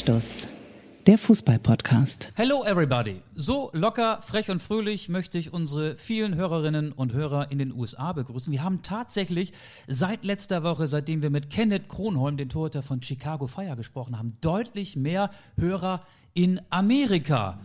Anstoß, der Fußball-Podcast. Hello everybody. So locker, frech und fröhlich möchte ich unsere vielen Hörerinnen und Hörer in den USA begrüßen. Wir haben tatsächlich seit letzter Woche, seitdem wir mit Kenneth Kronholm, den Torhüter von Chicago Fire, gesprochen haben, deutlich mehr Hörer in Amerika.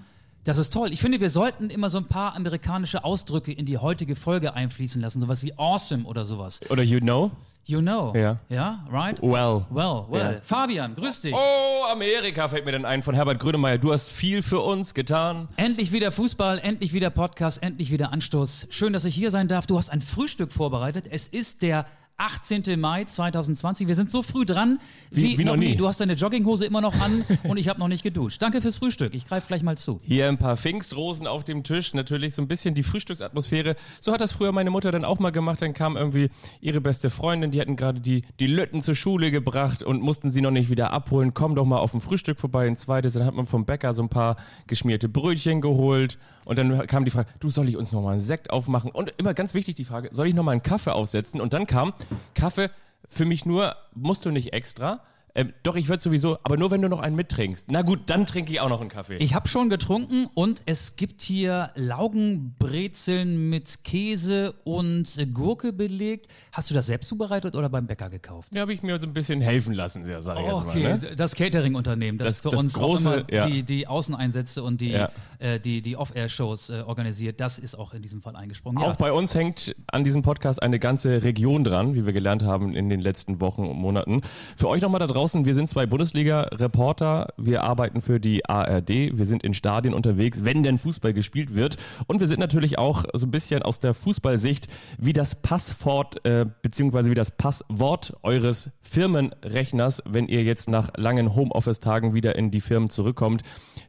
Das ist toll. Ich finde, wir sollten immer so ein paar amerikanische Ausdrücke in die heutige Folge einfließen lassen. Sowas wie awesome oder sowas. Oder you know? You know. Ja. Ja, right? Well. Well, well. Ja. Fabian, grüß dich. Oh, Amerika fällt mir dann ein von Herbert Grönemeyer. Du hast viel für uns getan. Endlich wieder Fußball, endlich wieder Podcast, endlich wieder Anstoß. Schön, dass ich hier sein darf. Du hast ein Frühstück vorbereitet. Es ist der 18. Mai 2020. Wir sind so früh dran Wie- wie noch nie. Du hast deine Jogginghose immer noch an und ich habe noch nicht geduscht. Danke fürs Frühstück. Ich greife gleich mal zu. Hier ein paar Pfingstrosen auf dem Tisch. Natürlich so ein bisschen die Frühstücksatmosphäre. So hat das früher meine Mutter dann auch mal gemacht. Dann kam irgendwie ihre beste Freundin. Die hatten gerade die, die Lütten zur Schule gebracht und mussten sie noch nicht wieder abholen. Komm doch mal auf ein Frühstück vorbei. Ein zweites. Dann hat man vom Bäcker so ein paar geschmierte Brötchen geholt. Und dann kam die Frage, du, soll ich uns noch mal einen Sekt aufmachen? Und immer ganz wichtig die Frage, soll ich noch mal einen Kaffee aufsetzen? Und dann kam, Kaffee für mich nur, musst du nicht extra. Ähm, doch, ich würde sowieso, aber nur wenn du noch einen mittrinkst. Na gut, dann trinke ich auch noch einen Kaffee. Ich habe schon getrunken und es gibt hier Laugenbrezeln mit Käse und Gurke belegt. Hast du das selbst zubereitet oder beim Bäcker gekauft? Da habe ich mir so ein bisschen helfen lassen, ja, sag ich Okay, jetzt mal. Ne? das Catering-Unternehmen, das, Das- für das uns große, auch immer ja. die, die Außeneinsätze und die, Ja. äh, die, die Off-Air-Shows äh, organisiert, das ist auch in diesem Fall eingesprungen. Auch bei uns hängt an diesem Podcast eine ganze Region dran, wie wir gelernt haben in den letzten Wochen und Monaten. Für euch nochmal da draußen, wir sind zwei Bundesliga-Reporter, wir arbeiten für die ARD, wir sind in Stadien unterwegs, wenn denn Fußball gespielt wird. Und wir sind natürlich auch so ein bisschen aus der Fußballsicht, wie das Passwort äh, beziehungsweise wie das Passwort eures Firmenrechners, wenn ihr jetzt nach langen Homeoffice-Tagen wieder in die Firmen zurückkommt.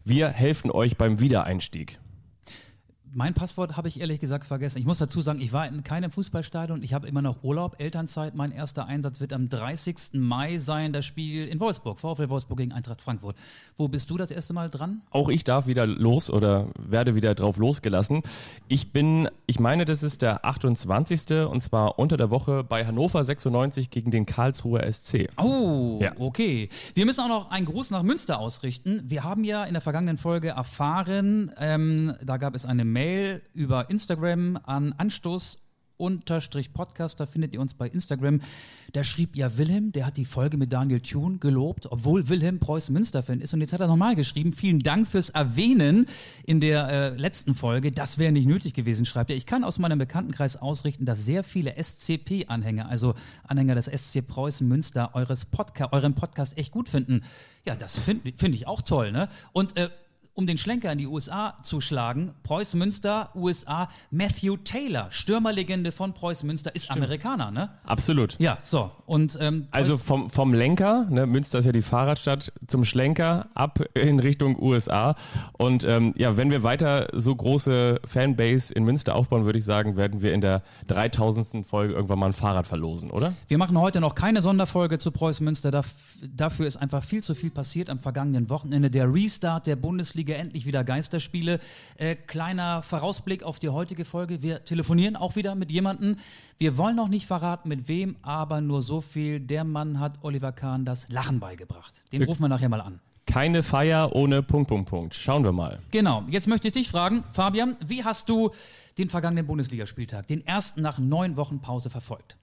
Wir helfen euch beim Wiedereinstieg. Mein Passwort habe ich ehrlich gesagt vergessen. Ich muss dazu sagen, ich war in keinem Fußballstadion. Ich habe immer noch Urlaub, Elternzeit. Mein erster Einsatz wird am 30. Mai sein, das Spiel in Wolfsburg, VfL Wolfsburg gegen Eintracht Frankfurt. Wo bist du das erste Mal dran? Auch ich darf wieder los oder werde wieder drauf losgelassen. Ich bin, ich meine, das ist der 28. und zwar unter der Woche bei Hannover 96 gegen den Karlsruher SC. Oh, Ja. okay. Wir müssen auch noch einen Gruß nach Münster ausrichten. Wir haben ja in der vergangenen Folge erfahren, ähm, da gab es eine Mail über Instagram an Anstoß. Unterstrich Podcast, da findet ihr uns bei Instagram. Da schrieb ja Wilhelm, der hat die Folge mit Daniel Thune gelobt, obwohl Wilhelm Preußen-Münster-Fan ist. Und jetzt hat er nochmal geschrieben, vielen Dank fürs Erwähnen in der äh, letzten Folge. Das wäre nicht nötig gewesen, schreibt er. Ich kann aus meinem Bekanntenkreis ausrichten, dass sehr viele SCP-Anhänger, also Anhänger des SC Preußen-Münster, Podca euren Podcast echt gut finden. Ja, das finde find ich auch toll, ne? Und äh, um den Schlenker in die USA zu schlagen, Preußen Münster, USA, Matthew Taylor, Stürmerlegende von Preußen Münster, ist Amerikaner, ne? Absolut. Ja, so. Und ähm, Also vom, vom Lenker, ne, Münster ist ja die Fahrradstadt, zum Schlenker ab in Richtung USA. Und ähm, ja, wenn wir weiter so große Fanbase in Münster aufbauen, würde ich sagen, werden wir in der 3000. Folge irgendwann mal ein Fahrrad verlosen, oder? wir machen heute noch keine Sonderfolge zu Preußen Münster. Daf- dafür ist einfach viel zu viel passiert am vergangenen Wochenende. Der Restart der Bundesliga, endlich wieder Geisterspiele. Äh, kleiner Vorausblick auf die heutige Folge. Wir telefonieren auch wieder mit jemandem. Wir wollen noch nicht verraten, mit wem, aber nur so viel. Der Mann hat Oliver Kahn das Lachen beigebracht. Den rufen wir nachher mal an. Keine Feier ohne Punkt, Punkt, Punkt. Schauen wir mal. Genau, jetzt möchte ich dich fragen, Fabian, wie hast du den vergangenen Bundesligaspieltag, den ersten nach neun Wochen Pause verfolgt?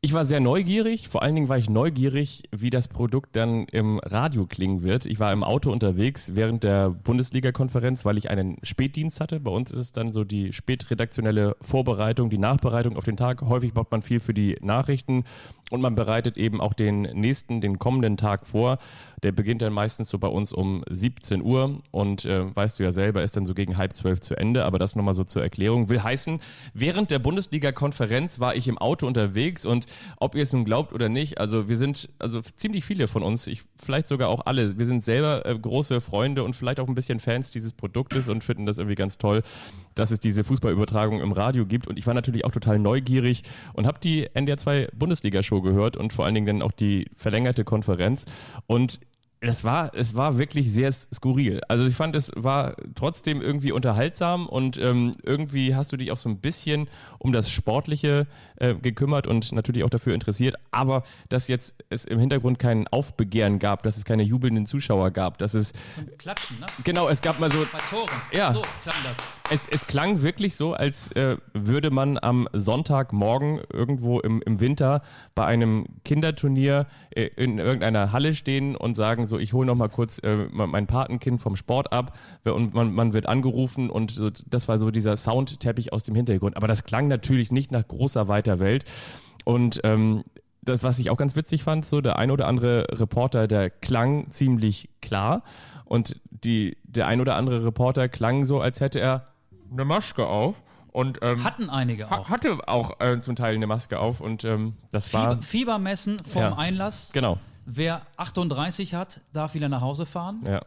Ich war sehr neugierig, vor allen Dingen war ich neugierig, wie das Produkt dann im Radio klingen wird. Ich war im Auto unterwegs während der Bundesliga-Konferenz, weil ich einen Spätdienst hatte. Bei uns ist es dann so die spätredaktionelle Vorbereitung, die Nachbereitung auf den Tag. Häufig macht man viel für die Nachrichten und man bereitet eben auch den nächsten, den kommenden Tag vor. Der beginnt dann meistens so bei uns um 17 Uhr und äh, weißt du ja selber, ist dann so gegen halb zwölf zu Ende. Aber das nochmal so zur Erklärung. Will heißen, während der Bundesliga-Konferenz war ich im Auto unterwegs und ob ihr es nun glaubt oder nicht, also wir sind, also ziemlich viele von uns, ich, vielleicht sogar auch alle, wir sind selber äh, große Freunde und vielleicht auch ein bisschen Fans dieses Produktes und finden das irgendwie ganz toll, dass es diese Fußballübertragung im Radio gibt. Und ich war natürlich auch total neugierig und habe die NDR 2 Bundesliga-Show gehört und vor allen Dingen dann auch die verlängerte Konferenz. Und Das war, es war wirklich sehr skurril. Also ich fand, es war trotzdem irgendwie unterhaltsam und ähm, irgendwie hast du dich auch so ein bisschen um das Sportliche äh, gekümmert und natürlich auch dafür interessiert. Aber dass jetzt es im Hintergrund kein Aufbegehren gab, dass es keine jubelnden Zuschauer gab, dass es Zum Klatschen, ne? genau, es gab mal so Bei Toren. Ja. So klang das. Es, es klang wirklich so, als äh, würde man am Sonntagmorgen irgendwo im, im Winter bei einem Kinderturnier äh, in irgendeiner Halle stehen und sagen so, ich hole noch mal kurz äh, mein Patenkind vom Sport ab und man, man wird angerufen und so, das war so dieser Soundteppich aus dem Hintergrund. Aber das klang natürlich nicht nach großer, weiter Welt. Und ähm, das, was ich auch ganz witzig fand, so der ein oder andere Reporter, der klang ziemlich klar und die, der ein oder andere Reporter klang so, als hätte er eine Maske auf und ähm, Hatten einige ha- auch. hatte auch äh, zum Teil eine Maske auf und ähm, das war Fieber, Fiebermessen vom Ja. Einlass. genau, Wer 38 hat, darf wieder nach Hause fahren. ja.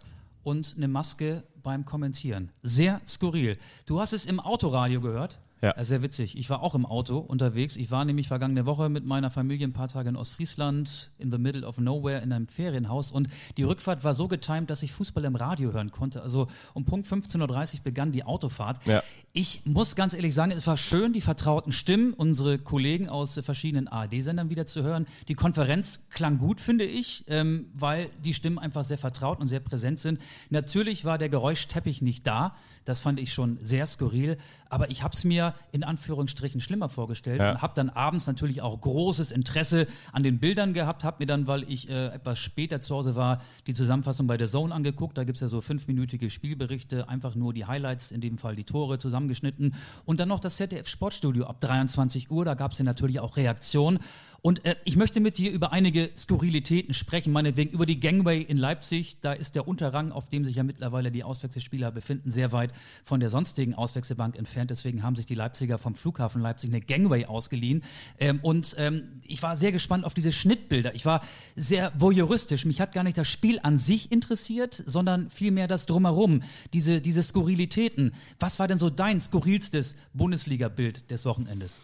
und eine Maske beim Kommentieren. Sehr skurril. Du hast es im Autoradio gehört. Ja. Äh, Sehr witzig. Ich war auch im Auto unterwegs. Ich war nämlich vergangene Woche mit meiner Familie ein paar Tage in Ostfriesland, in the middle of nowhere, in einem Ferienhaus. Und die Rückfahrt war so getimt, dass ich Fußball im Radio hören konnte. Also um Punkt 15.30 Uhr begann die Autofahrt. Ja. Ich muss ganz ehrlich sagen, es war schön, die vertrauten Stimmen, unsere Kollegen aus verschiedenen ARD-Sendern wieder zu hören. Die Konferenz klang gut, finde ich, ähm, weil die Stimmen einfach sehr vertraut und sehr präsent sind. Natürlich war der Geräuschteppich nicht da. Das fand ich schon sehr skurril. Aber ich habe es mir in Anführungsstrichen schlimmer vorgestellt Ja. und habe dann abends natürlich auch großes Interesse an den Bildern gehabt. Habe mir dann, weil ich äh, etwas später zu Hause war, die Zusammenfassung bei der Zone angeguckt. Da gibt es ja so fünfminütige Spielberichte, einfach nur die Highlights, in dem Fall die Tore zusammengeschnitten. Und dann noch das ZDF Sportstudio ab 23 Uhr. Da gab es ja natürlich auch Reaktionen. Und äh, ich möchte mit dir über einige Skurrilitäten sprechen, meinetwegen über die Gangway in Leipzig. Da ist der Unterrang, auf dem sich ja mittlerweile die Auswechselspieler befinden, sehr weit von der sonstigen Auswechselbank entfernt. Deswegen haben sich die Leipziger vom Flughafen Leipzig eine Gangway ausgeliehen. Ähm, und ähm, ich war sehr gespannt auf diese Schnittbilder. Ich war sehr voyeuristisch. Mich hat gar nicht das Spiel an sich interessiert, sondern vielmehr das Drumherum, diese, diese Skurrilitäten. Was war denn so dein skurrilstes Bundesliga-Bild des Wochenendes?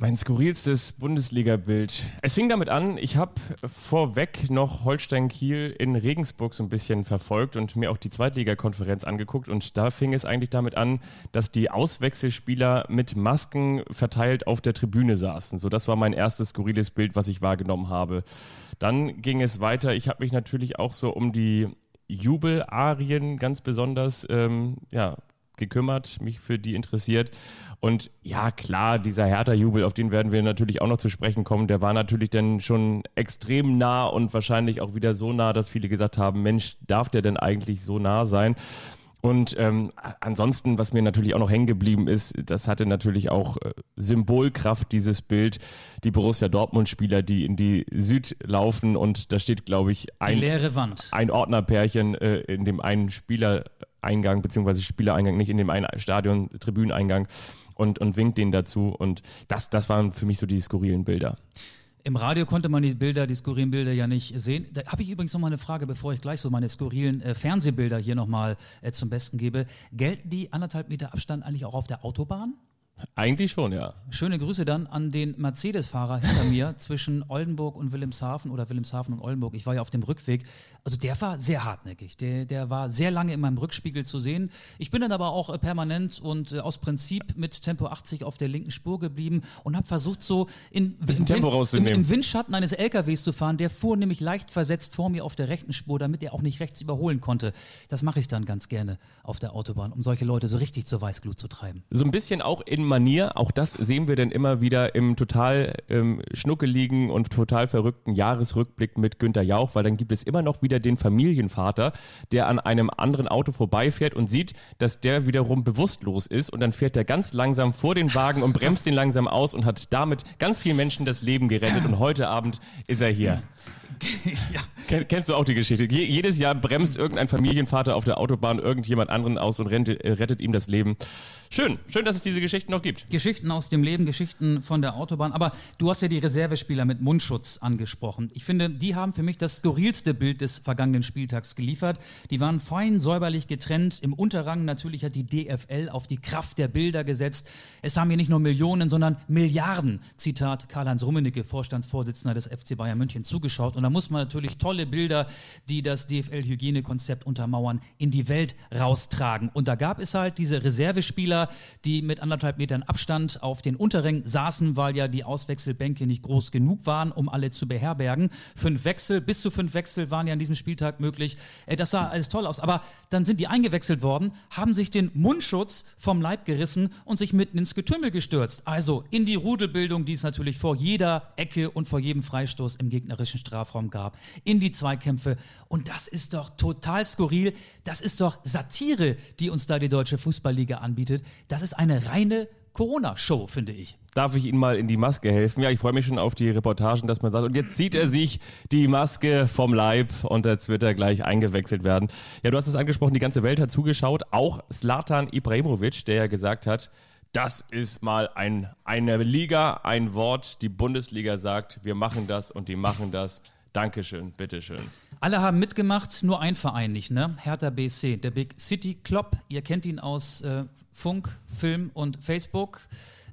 Mein skurrilstes Bundesliga-Bild. Es fing damit an, ich habe vorweg noch Holstein Kiel in Regensburg so ein bisschen verfolgt und mir auch die Zweitligakonferenz angeguckt. Und da fing es eigentlich damit an, dass die Auswechselspieler mit Masken verteilt auf der Tribüne saßen. So, das war mein erstes skurriles Bild, was ich wahrgenommen habe. Dann ging es weiter. Ich habe mich natürlich auch so um die Jubelarien ganz besonders ähm, ja, gekümmert, mich für die interessiert. Und ja, klar, dieser Hertha-Jubel, auf den werden wir natürlich auch noch zu sprechen kommen, der war natürlich dann schon extrem nah und wahrscheinlich auch wieder so nah, dass viele gesagt haben, Mensch, darf der denn eigentlich so nah sein? Und ähm, ansonsten, was mir natürlich auch noch hängen geblieben ist, das hatte natürlich auch äh, Symbolkraft, dieses Bild, die Borussia Dortmund-Spieler, die in die Süd laufen und da steht, glaube ich, ein, leere Wand. ein Ordnerpärchen äh, in dem einen Spielereingang, beziehungsweise Spielereingang, nicht in dem einen Stadion, Tribüneneingang und, und winkt denen dazu. Und das, das waren für mich so die skurrilen Bilder. Im Radio konnte man die Bilder, die skurrilen Bilder ja nicht sehen. Da habe ich übrigens noch mal eine Frage, bevor ich gleich so meine skurrilen äh, Fernsehbilder hier nochmal äh, zum Besten gebe. Gelten die anderthalb Meter Abstand eigentlich auch auf der Autobahn? Eigentlich schon, ja. Schöne Grüße dann an den Mercedes-Fahrer hinter mir zwischen Oldenburg und Wilhelmshaven oder Wilhelmshaven und Oldenburg. Ich war ja auf dem Rückweg. Also der war sehr hartnäckig. Der, der war sehr lange in meinem Rückspiegel zu sehen. Ich bin dann aber auch äh, permanent und äh, aus Prinzip mit Tempo 80 auf der linken Spur geblieben und habe versucht, so in, im, Tempo im, rauszunehmen. im Windschatten eines LKWs zu fahren. Der fuhr nämlich leicht versetzt vor mir auf der rechten Spur, damit er auch nicht rechts überholen konnte. Das mache ich dann ganz gerne auf der Autobahn, um solche Leute so richtig zur Weißglut zu treiben. So ein bisschen auch in Manier, auch das sehen wir dann immer wieder im total ähm, schnuckeligen und total verrückten Jahresrückblick mit Günter Jauch, weil dann gibt es immer noch wieder den Familienvater, der an einem anderen Auto vorbeifährt und sieht, dass der wiederum bewusstlos ist und dann fährt er ganz langsam vor den Wagen und bremst den langsam aus und hat damit ganz vielen Menschen das Leben gerettet und heute Abend ist er hier. Ken, kennst du auch die Geschichte? Je, jedes Jahr bremst irgendein Familienvater auf der Autobahn irgendjemand anderen aus und rennt, äh, rettet ihm das Leben. Schön, schön, dass es diese Geschichten noch gibt. Geschichten aus dem Leben, Geschichten von der Autobahn. Aber du hast ja die Reservespieler mit Mundschutz angesprochen. Ich finde, die haben für mich das skurrilste Bild des vergangenen Spieltags geliefert. Die waren fein säuberlich getrennt. Im Unterrang natürlich hat die DFL auf die Kraft der Bilder gesetzt. Es haben hier nicht nur Millionen, sondern Milliarden, Zitat Karl-Heinz Rummenigge, Vorstandsvorsitzender des FC Bayern München, zugeschaut. Und da muss man natürlich tolle Bilder, die das DFL-Hygienekonzept untermauern, in die Welt raustragen. Und da gab es halt diese Reservespieler, die mit anderthalb Metern Abstand auf den Unterrängen saßen, weil ja die Auswechselbänke nicht groß genug waren, um alle zu beherbergen. Fünf Wechsel, bis zu fünf Wechsel waren ja an diesem Spieltag möglich. Äh, das sah alles toll aus. Aber dann sind die eingewechselt worden, haben sich den Mundschutz vom Leib gerissen und sich mitten ins Getümmel gestürzt. Also in die Rudelbildung, die es natürlich vor jeder Ecke und vor jedem Freistoß im gegnerischen Strafraum gab. In die Zweikämpfe. Und das ist doch total skurril. Das ist doch Satire, die uns da die Deutsche Fußballliga anbietet. Das ist eine reine Corona-Show, finde ich. Darf ich Ihnen mal in die Maske helfen? Ja, ich freue mich schon auf die Reportagen, dass man sagt, und jetzt zieht er sich die Maske vom Leib und jetzt wird er gleich eingewechselt werden. Ja, du hast es angesprochen, die ganze Welt hat zugeschaut, auch Slatan Ibrahimovic, der ja gesagt hat, das ist mal ein, eine Liga, ein Wort. Die Bundesliga sagt, wir machen das und die machen das. Dankeschön, bitteschön. Alle haben mitgemacht, nur ein Verein nicht, ne? Hertha BC, der Big City Club. Ihr kennt ihn aus äh, Funk, Film und Facebook.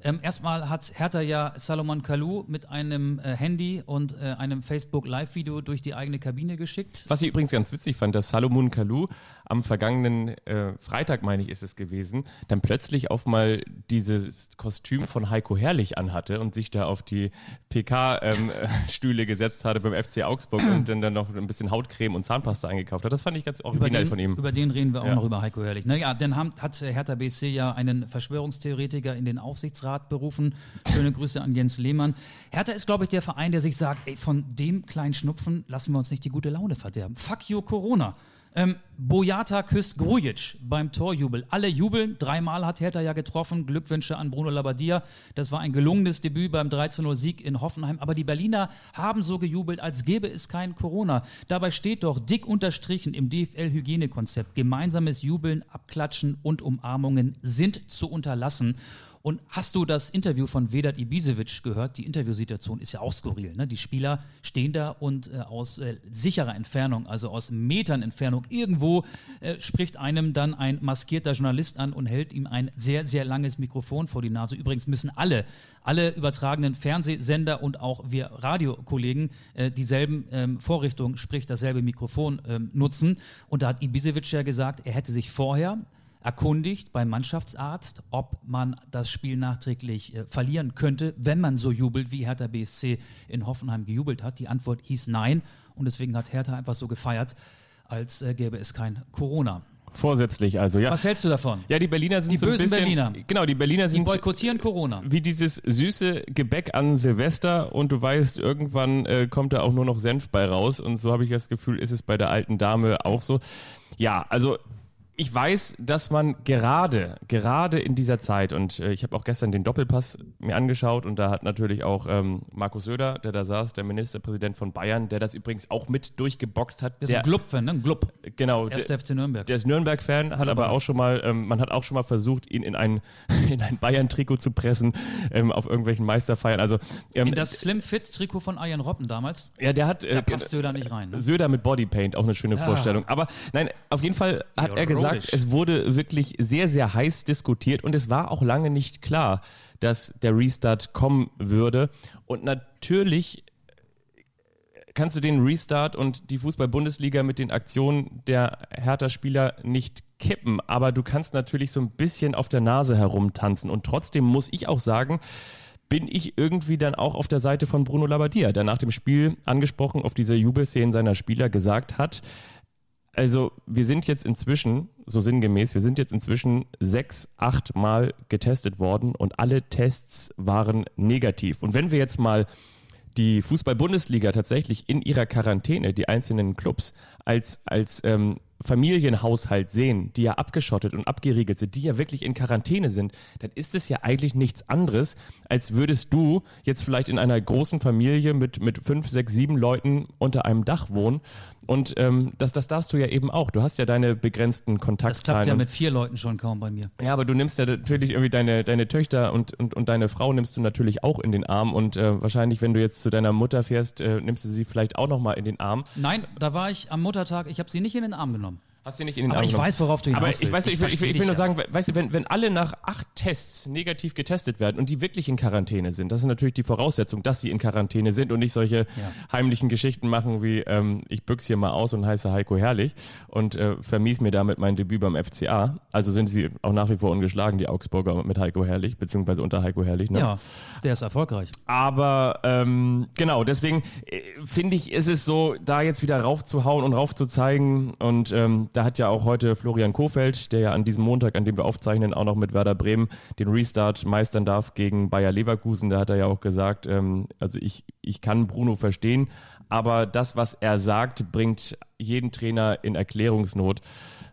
Ähm, erstmal hat Hertha ja Salomon Kalou mit einem äh, Handy und äh, einem Facebook Live-Video durch die eigene Kabine geschickt. Was ich übrigens ganz witzig fand, dass Salomon Kalou am vergangenen äh, Freitag, meine ich, ist es gewesen, dann plötzlich auf mal dieses Kostüm von Heiko Herrlich anhatte und sich da auf die PK-Stühle ähm, gesetzt hatte beim FC Augsburg und dann, dann noch ein bisschen Hautcreme und Zahnpasta eingekauft hat. Das fand ich ganz originell den, von ihm. Über den reden wir auch ja. noch über Heiko Herrlich. Naja, dann haben, hat Hertha BC ja einen Verschwörungstheoretiker in den Aufsichtsrat Betriebsrat berufen. Schöne Grüße an Jens Lehmann. Hertha ist, glaube ich, der Verein, der sich sagt, ey, von dem kleinen Schnupfen lassen wir uns nicht die gute Laune verderben. Fuck you, Corona. Ähm, Boyata küsst Grujic beim Torjubel. Alle jubeln. Dreimal hat Hertha ja getroffen. Glückwünsche an Bruno Labbadia. Das war ein gelungenes Debüt beim 13-0-Sieg in Hoffenheim. Aber die Berliner haben so gejubelt, als gäbe es kein Corona. Dabei steht doch dick unterstrichen im DFL-Hygienekonzept. Gemeinsames Jubeln, Abklatschen und Umarmungen sind zu unterlassen. Und hast du das Interview von Vedat Ibisevic gehört? Die Interviewsituation ist ja auch skurril. Ne? Die Spieler stehen da und äh, aus äh, sicherer Entfernung, also aus Metern Entfernung, irgendwo äh, spricht einem dann ein maskierter Journalist an und hält ihm ein sehr, sehr langes Mikrofon vor die Nase. Übrigens müssen alle, alle übertragenen Fernsehsender und auch wir Radiokollegen äh, dieselben ähm, Vorrichtungen, sprich dasselbe Mikrofon ähm, nutzen. Und da hat Ibisevic ja gesagt, er hätte sich vorher erkundigt beim Mannschaftsarzt, ob man das Spiel nachträglich äh, verlieren könnte, wenn man so jubelt, wie Hertha BSC in Hoffenheim gejubelt hat. Die Antwort hieß nein und deswegen hat Hertha einfach so gefeiert, als äh, gäbe es kein Corona. Vorsätzlich also, ja. Was hältst du davon? Ja, die Berliner sind die so bösen ein bisschen, Berliner. Genau, die Berliner sind die boykottieren Corona. Wie dieses süße Gebäck an Silvester und du weißt, irgendwann äh, kommt da auch nur noch Senf bei raus und so habe ich das Gefühl, ist es bei der alten Dame auch so. Ja, also ich weiß, dass man gerade, gerade in dieser Zeit, und äh, ich habe auch gestern den Doppelpass mir angeschaut und da hat natürlich auch ähm, Markus Söder, der da saß, der Ministerpräsident von Bayern, der das übrigens auch mit durchgeboxt hat. Der ist ein Glub-Fan, ne? Ein Glub. Genau. Erster FC Nürnberg. Der ist Nürnberg-Fan, hat aber auch schon mal, ähm, man hat auch schon mal versucht, ihn in ein, in ein Bayern-Trikot zu pressen, ähm, auf irgendwelchen Meisterfeiern. Also, ähm, in das Slim-Fit-Trikot von Arjen Robben damals? Ja, der hat. Äh, da passt Söder nicht rein. Ne? Söder mit Bodypaint, auch eine schöne ja. Vorstellung. Aber nein, auf jeden Fall hat er gesagt, gesagt, es wurde wirklich sehr, sehr heiß diskutiert und es war auch lange nicht klar, dass der Restart kommen würde. Und natürlich kannst du den Restart und die Fußball-Bundesliga mit den Aktionen der Hertha-Spieler nicht kippen, aber du kannst natürlich so ein bisschen auf der Nase herumtanzen. Und trotzdem muss ich auch sagen, bin ich irgendwie dann auch auf der Seite von Bruno Labbadia, der nach dem Spiel angesprochen auf diese Jubelszenen seiner Spieler gesagt hat, also wir sind jetzt inzwischen, so sinngemäß, wir sind jetzt inzwischen sechs, acht Mal getestet worden und alle Tests waren negativ. Und wenn wir jetzt mal die Fußball-Bundesliga tatsächlich in ihrer Quarantäne, die einzelnen Clubs, als, als ähm, Familienhaushalt sehen, die ja abgeschottet und abgeriegelt sind, die ja wirklich in Quarantäne sind, dann ist es ja eigentlich nichts anderes, als würdest du jetzt vielleicht in einer großen Familie mit, mit fünf, sechs, sieben Leuten unter einem Dach wohnen und ähm, das, das darfst du ja eben auch. Du hast ja deine begrenzten Kontaktzahlen. Das klappt ja mit vier Leuten schon kaum bei mir. Ja, aber du nimmst ja natürlich irgendwie deine, deine Töchter und, und, und deine Frau nimmst du natürlich auch in den Arm. Und äh, wahrscheinlich, wenn du jetzt zu deiner Mutter fährst, äh, nimmst du sie vielleicht auch nochmal in den Arm. Nein, da war ich am Muttertag, ich habe sie nicht in den Arm genommen. Hast du nicht in den Aber Arm ich genommen. weiß, worauf du hinaus Aber willst. ich, weiß, ich, will, ich, will, ich will nur ja. sagen, weißt du, wenn, wenn alle nach acht Tests negativ getestet werden und die wirklich in Quarantäne sind, das ist natürlich die Voraussetzung, dass sie in Quarantäne sind und nicht solche heimlichen Geschichten machen wie ähm, ich büchse hier mal aus und heiße Heiko Herrlich und äh, vermies mir damit mein Debüt beim FCA. Also sind sie auch nach wie vor ungeschlagen, die Augsburger mit Heiko Herrlich, beziehungsweise unter Heiko Herrlich. Ne? Ja, der ist erfolgreich. Aber ähm, genau, deswegen äh, finde ich, ist es so, da jetzt wieder raufzuhauen und raufzuzeigen. Und ähm, da hat ja auch heute Florian Kofeld, der ja an diesem Montag, an dem wir aufzeichnen, auch noch mit Werder Bremen den Restart meistern darf gegen Bayer Leverkusen. Da hat er ja auch gesagt, ähm, also ich, ich kann Bruno verstehen, aber das, was er sagt, bringt jeden Trainer in Erklärungsnot.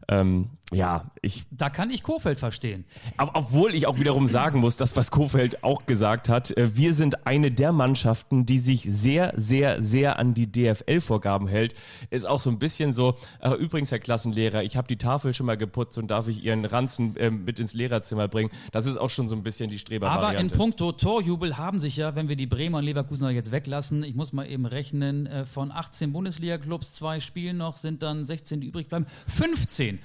Ähm, ja, ich Da kann ich Kofeld verstehen. ob- Obwohl ich auch wiederum sagen muss, das, was Kofeld auch gesagt hat, äh, wir sind eine der Mannschaften, die sich sehr, sehr, sehr an die DFL-Vorgaben hält. Ist auch so ein bisschen so, ach, übrigens, Herr Klassenlehrer, ich habe die Tafel schon mal geputzt und darf ich Ihren Ranzen ähm, mit ins Lehrerzimmer bringen. Das ist auch schon so ein bisschen die Aber in puncto Torjubel haben sich ja, wenn wir die Bremer und Leverkusener jetzt weglassen, ich muss mal eben rechnen, äh, von 18 Bundesliga-Clubs, zwei Spielen noch, sind dann 16, die übrig bleiben. 15.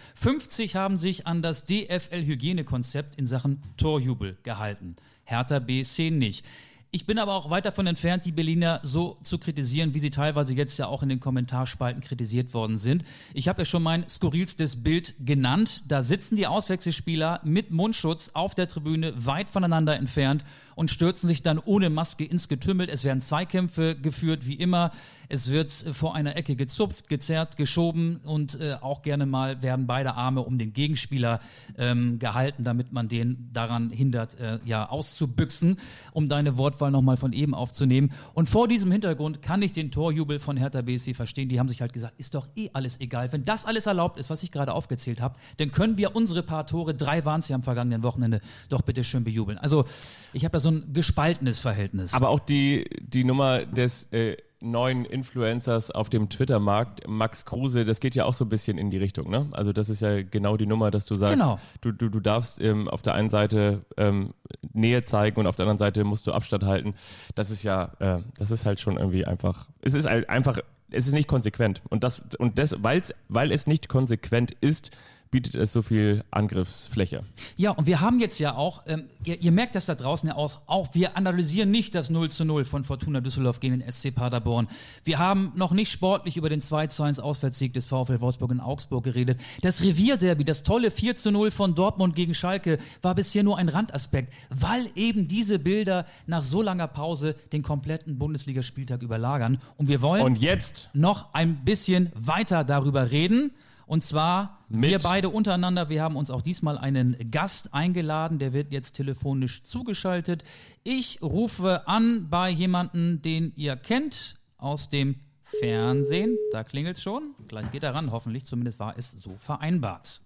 50 haben sich an das DFL-Hygienekonzept in Sachen Torjubel gehalten. Hertha BSC nicht. Ich bin aber auch weit davon entfernt, die Berliner so zu kritisieren, wie sie teilweise jetzt ja auch in den Kommentarspalten kritisiert worden sind. Ich habe ja schon mein skurrilstes Bild genannt. Da sitzen die Auswechselspieler mit Mundschutz auf der Tribüne weit voneinander entfernt und stürzen sich dann ohne Maske ins Getümmel. Es werden Zweikämpfe geführt, wie immer. Es wird vor einer Ecke gezupft, gezerrt, geschoben und äh, auch gerne mal werden beide Arme um den Gegenspieler ähm, gehalten, damit man den daran hindert, äh, ja, auszubüchsen, um deine Wortwahl nochmal von eben aufzunehmen. Und vor diesem Hintergrund kann ich den Torjubel von Hertha BSC verstehen. Die haben sich halt gesagt, ist doch eh alles egal. Wenn das alles erlaubt ist, was ich gerade aufgezählt habe, dann können wir unsere paar Tore, drei waren es ja am vergangenen Wochenende, doch bitte schön bejubeln. Also ich habe da so ein gespaltenes Verhältnis. Aber auch die, die Nummer des äh, neuen Influencers auf dem Twitter-Markt, Max Kruse, das geht ja auch so ein bisschen in die Richtung, ne? Also das ist ja genau die Nummer, dass du sagst, Genau. du, du, du darfst ähm, auf der einen Seite ähm, Nähe zeigen und auf der anderen Seite musst du Abstand halten. Das ist ja, äh, das ist halt schon irgendwie einfach, es ist halt einfach, es ist nicht konsequent. Und das, und das, weil's, weil es nicht konsequent ist, bietet es so viel Angriffsfläche. Ja, und wir haben jetzt ja auch, ähm, ihr, ihr merkt das da draußen ja aus, auch wir analysieren nicht das 0 zu 0 von Fortuna Düsseldorf gegen den SC Paderborn. Wir haben noch nicht sportlich über den 2 zu 1 Auswärtssieg des VfL Wolfsburg in Augsburg geredet. Das Revierderby, das tolle 4 zu 0 von Dortmund gegen Schalke, war bisher nur ein Randaspekt, weil eben diese Bilder nach so langer Pause den kompletten Bundesligaspieltag überlagern. Und wir wollen Und jetzt noch ein bisschen weiter darüber reden. Und zwar Mit- wir beide untereinander. Wir haben uns auch diesmal einen Gast eingeladen. Der wird jetzt telefonisch zugeschaltet. Ich rufe an bei jemanden, den ihr kennt aus dem Fernsehen. Da klingelt schon. Gleich geht er ran. Hoffentlich. Zumindest war es so vereinbart.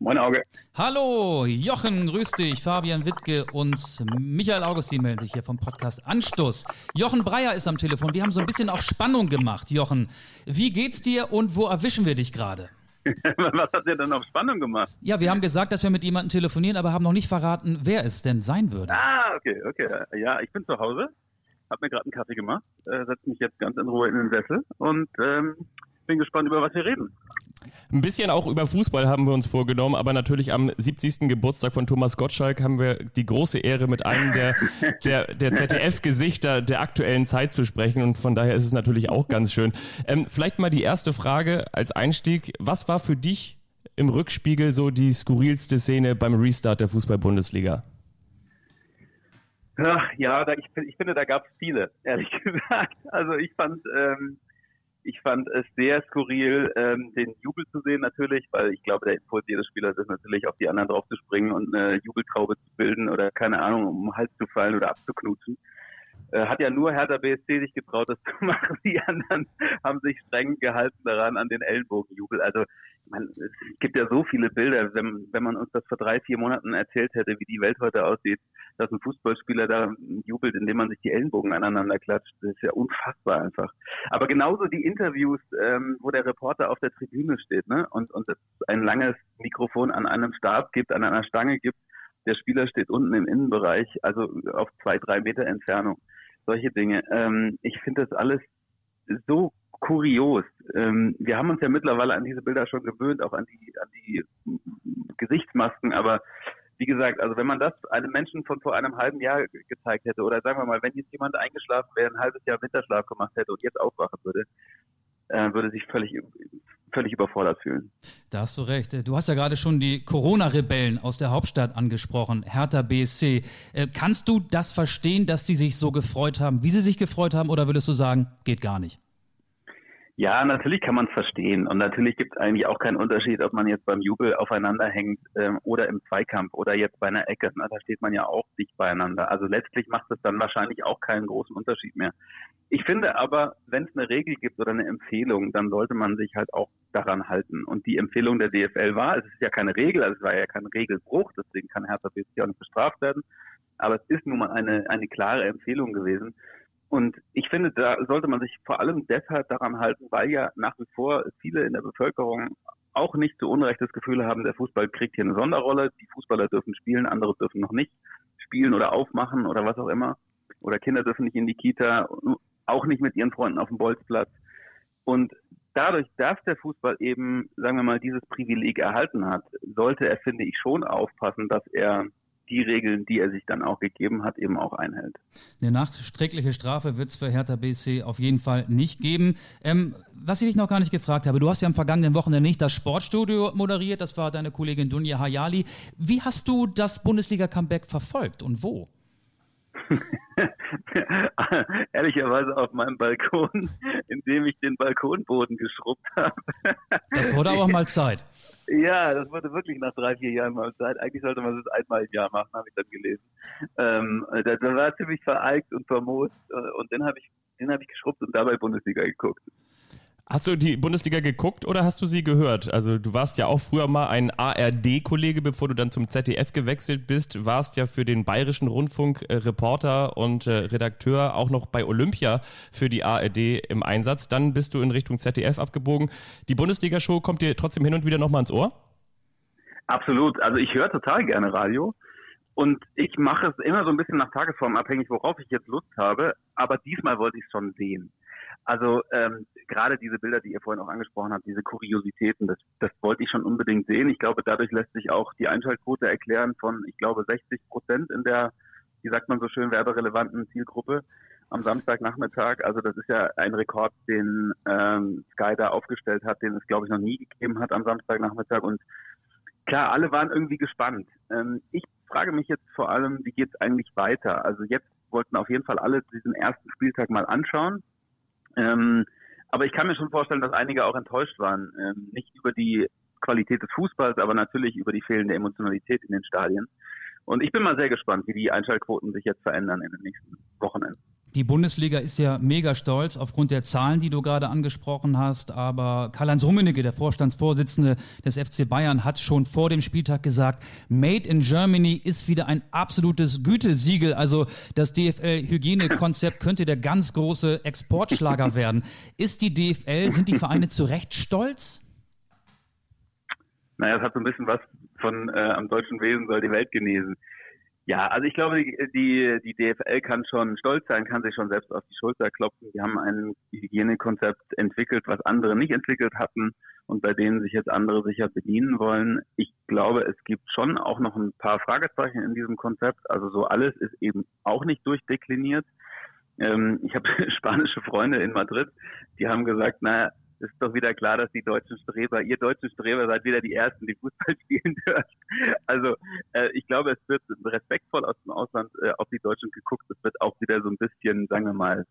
Moin Auge. Hallo, Jochen, grüß dich. Fabian Wittke und Michael Augustin melden sich hier vom Podcast Anstoß. Jochen Breyer ist am Telefon. Wir haben so ein bisschen auf Spannung gemacht, Jochen. Wie geht's dir und wo erwischen wir dich gerade? Was hat ihr denn auf Spannung gemacht? Ja, wir haben gesagt, dass wir mit jemandem telefonieren, aber haben noch nicht verraten, wer es denn sein würde. Ah, okay, okay. Ja, ich bin zu Hause, hab mir gerade einen Kaffee gemacht, äh, setze mich jetzt ganz in Ruhe in den Sessel und ähm, bin gespannt, über was wir reden. Ein bisschen auch über Fußball haben wir uns vorgenommen, aber natürlich am 70. Geburtstag von Thomas Gottschalk haben wir die große Ehre, mit einem der, der, der ZDF-Gesichter der aktuellen Zeit zu sprechen und von daher ist es natürlich auch ganz schön. Ähm, vielleicht mal die erste Frage als Einstieg. Was war für dich im Rückspiegel so die skurrilste Szene beim Restart der Fußball-Bundesliga? Ja, da, ich, ich finde, da gab es viele, ehrlich gesagt. Also ich fand, ähm, ich fand es sehr skurril, ähm, den Jubel zu sehen natürlich, weil ich glaube, der Impuls jedes Spielers ist natürlich, auf die anderen draufzuspringen und eine Jubeltraube zu bilden oder keine Ahnung, um Hals zu fallen oder abzuknutschen. Äh, hat ja nur Hertha BSC sich getraut, das zu machen. Die anderen haben sich streng gehalten daran an den Ellenbogenjubel. Also meine, es gibt ja so viele Bilder, wenn, wenn man uns das vor drei, vier Monaten erzählt hätte, wie die Welt heute aussieht, dass ein Fußballspieler da jubelt, indem man sich die Ellenbogen aneinander klatscht, das ist ja unfassbar einfach. Aber genauso die Interviews, ähm, wo der Reporter auf der Tribüne steht ne? und, und ein langes Mikrofon an einem Stab gibt, an einer Stange gibt, der Spieler steht unten im Innenbereich, also auf zwei, drei Meter Entfernung. Solche Dinge. Ähm, ich finde das alles so kurios. ähm, wir haben uns ja mittlerweile an diese Bilder schon gewöhnt, auch an die, an die Gesichtsmasken, aber wie gesagt, also wenn man das einem Menschen von vor einem halben Jahr gezeigt hätte, oder sagen wir mal, wenn jetzt jemand eingeschlafen wäre, ein halbes Jahr Winterschlaf gemacht hätte und jetzt aufwachen würde, äh, würde sich völlig, völlig überfordert fühlen. Da hast du recht. Du hast ja gerade schon die Corona-Rebellen aus der Hauptstadt angesprochen, Hertha BSC. Äh, kannst du das verstehen, dass die sich so gefreut haben, wie sie sich gefreut haben, oder würdest du sagen, geht gar nicht? Ja, natürlich kann man es verstehen. Und natürlich gibt es eigentlich auch keinen Unterschied, ob man jetzt beim Jubel aufeinander hängt ähm, oder im Zweikampf oder jetzt bei einer Ecke. Na, da steht man ja auch dicht beieinander. Also letztlich macht es dann wahrscheinlich auch keinen großen Unterschied mehr. Ich finde aber, wenn es eine Regel gibt oder eine Empfehlung, dann sollte man sich halt auch daran halten. Und die Empfehlung der DFL war, es ist ja keine Regel, also es war ja kein Regelbruch, deswegen kann Hertha BSC auch nicht bestraft werden. Aber es ist nun mal eine, eine klare Empfehlung gewesen. Und ich finde, da sollte man sich vor allem deshalb daran halten, weil ja nach wie vor viele in der Bevölkerung auch nicht zu Unrecht das Gefühl haben, der Fußball kriegt hier eine Sonderrolle. Die Fußballer dürfen spielen, andere dürfen noch nicht spielen oder aufmachen oder was auch immer. Oder Kinder dürfen nicht in die Kita, auch nicht mit ihren Freunden auf dem Bolzplatz. Und dadurch, dass der Fußball eben, sagen wir mal, dieses Privileg erhalten hat, sollte er, finde ich, schon aufpassen, dass er die Regeln, die er sich dann auch gegeben hat, eben auch einhält. Eine nachträgliche Strafe wird es für Hertha BC auf jeden Fall nicht geben. Ähm, was ich dich noch gar nicht gefragt habe, du hast ja am vergangenen Wochenende nicht das Sportstudio moderiert, das war deine Kollegin Dunja Hayali. Wie hast du das Bundesliga-Comeback verfolgt und wo? Ehrlicherweise auf meinem Balkon, indem ich den Balkonboden geschrubbt habe. Das wurde aber auch mal Zeit. Ja, das wurde wirklich nach drei, vier Jahren mal Zeit. Eigentlich sollte man das einmal im Jahr machen, habe ich dann gelesen. Ähm, das, das war ziemlich vereigt und vermoost äh, und den habe ich, den habe ich geschrubbt und dabei Bundesliga geguckt. Hast du die Bundesliga geguckt oder hast du sie gehört? Also du warst ja auch früher mal ein ARD-Kollege, bevor du dann zum ZDF gewechselt bist, warst ja für den Bayerischen Rundfunk äh, Reporter und äh, Redakteur auch noch bei Olympia für die ARD im Einsatz. Dann bist du in Richtung ZDF abgebogen. Die Bundesliga-Show kommt dir trotzdem hin und wieder nochmal ins Ohr? Absolut. Also ich höre total gerne Radio. Und ich mache es immer so ein bisschen nach Tagesform abhängig, worauf ich jetzt Lust habe. Aber diesmal wollte ich es schon sehen. Also ähm, gerade diese Bilder, die ihr vorhin auch angesprochen habt, diese Kuriositäten, das, das wollte ich schon unbedingt sehen. Ich glaube, dadurch lässt sich auch die Einschaltquote erklären von, ich glaube, 60 Prozent in der, wie sagt man so schön, werberelevanten Zielgruppe am Samstagnachmittag. Also das ist ja ein Rekord, den ähm, Sky da aufgestellt hat, den es, glaube ich, noch nie gegeben hat am Samstagnachmittag. Und klar, alle waren irgendwie gespannt. Ähm, ich frage mich jetzt vor allem, wie geht es eigentlich weiter? Also jetzt wollten auf jeden Fall alle diesen ersten Spieltag mal anschauen. Ähm, aber ich kann mir schon vorstellen, dass einige auch enttäuscht waren. Ähm, nicht über die Qualität des Fußballs, aber natürlich über die fehlende Emotionalität in den Stadien. Und ich bin mal sehr gespannt, wie die Einschaltquoten sich jetzt verändern in den nächsten Wochenenden. Die Bundesliga ist ja mega stolz aufgrund der Zahlen, die du gerade angesprochen hast. Aber Karl-Heinz Rummenigge, der Vorstandsvorsitzende des FC Bayern, hat schon vor dem Spieltag gesagt, Made in Germany ist wieder ein absolutes Gütesiegel. Also das DFL-Hygienekonzept könnte der ganz große Exportschlager werden. Ist die DFL, sind die Vereine zu Recht stolz? Naja, es hat so ein bisschen was von äh, am deutschen Wesen soll die Welt genesen. Ja, also ich glaube, die, die, DFL kann schon stolz sein, kann sich schon selbst auf die Schulter klopfen. Die haben ein Hygienekonzept entwickelt, was andere nicht entwickelt hatten und bei denen sich jetzt andere sicher bedienen wollen. Ich glaube, es gibt schon auch noch ein paar Fragezeichen in diesem Konzept. Also so alles ist eben auch nicht durchdekliniert. Ähm, ich habe spanische Freunde in Madrid, die haben gesagt, naja, ist doch wieder klar, dass die deutschen Streber, ihr deutschen Streber seid wieder die Ersten, die Fußball spielen dürfen. Also äh, ich glaube, es wird respektvoll aus dem Ausland äh, auf die Deutschen geguckt. Es wird auch wieder so ein bisschen, sagen wir mal,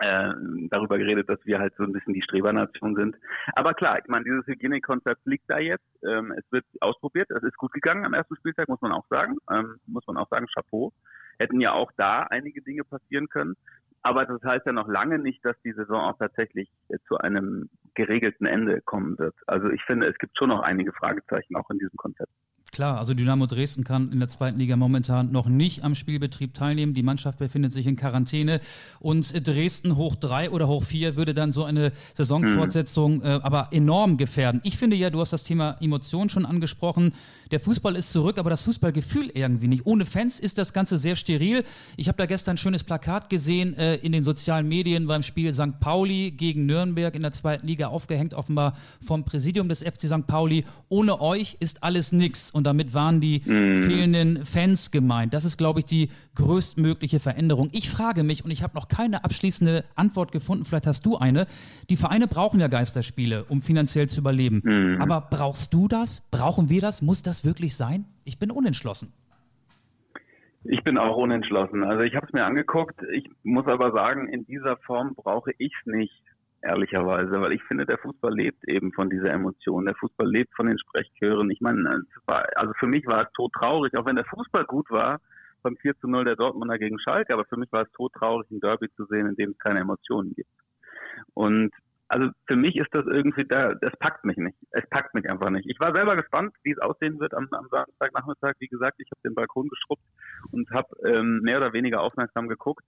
äh, darüber geredet, dass wir halt so ein bisschen die Strebernation sind. Aber klar, ich meine, dieses Hygienekonzept liegt da jetzt. Ähm, es wird ausprobiert. Es ist gut gegangen am ersten Spieltag, muss man auch sagen. Ähm, muss man auch sagen, Chapeau. Hätten ja auch da einige Dinge passieren können. Aber das heißt ja noch lange nicht, dass die Saison auch tatsächlich äh, zu einem geregelten Ende kommen wird. Also ich finde, es gibt schon noch einige Fragezeichen auch in diesem Konzept. Klar, also Dynamo Dresden kann in der zweiten Liga momentan noch nicht am Spielbetrieb teilnehmen. Die Mannschaft befindet sich in Quarantäne und Dresden hoch drei oder hoch vier würde dann so eine Saisonfortsetzung äh, aber enorm gefährden. Ich finde ja, du hast das Thema Emotion schon angesprochen. Der Fußball ist zurück, aber das Fußballgefühl irgendwie nicht. Ohne Fans ist das Ganze sehr steril. Ich habe da gestern ein schönes Plakat gesehen äh, in den sozialen Medien beim Spiel St. Pauli gegen Nürnberg in der zweiten Liga aufgehängt, offenbar vom Präsidium des FC St. Pauli. Ohne euch ist alles nix. Und damit waren die mhm. fehlenden Fans gemeint. Das ist, glaube ich, die größtmögliche Veränderung. Ich frage mich, und ich habe noch keine abschließende Antwort gefunden, vielleicht hast du eine. Die Vereine brauchen ja Geisterspiele, um finanziell zu überleben. Mhm. Aber brauchst du das? Brauchen wir das? Muss das wirklich sein? Ich bin unentschlossen. Ich bin auch unentschlossen. Also ich habe es mir angeguckt. Ich muss aber sagen, in dieser Form brauche ich es nicht, ehrlicherweise, weil ich finde, der Fußball lebt eben von dieser Emotion. Der Fußball lebt von den Sprechchören. Ich meine, also für mich war es tot traurig, auch wenn der Fußball gut war, beim 4 zu 0 der Dortmunder gegen Schalke, aber für mich war es tot traurig, ein Derby zu sehen, in dem es keine Emotionen gibt. Und also für mich ist das irgendwie, da, das packt mich nicht. Es packt mich einfach nicht. Ich war selber gespannt, wie es aussehen wird am, am Samstagnachmittag. Wie gesagt, ich habe den Balkon geschrubbt und habe ähm, mehr oder weniger aufmerksam geguckt.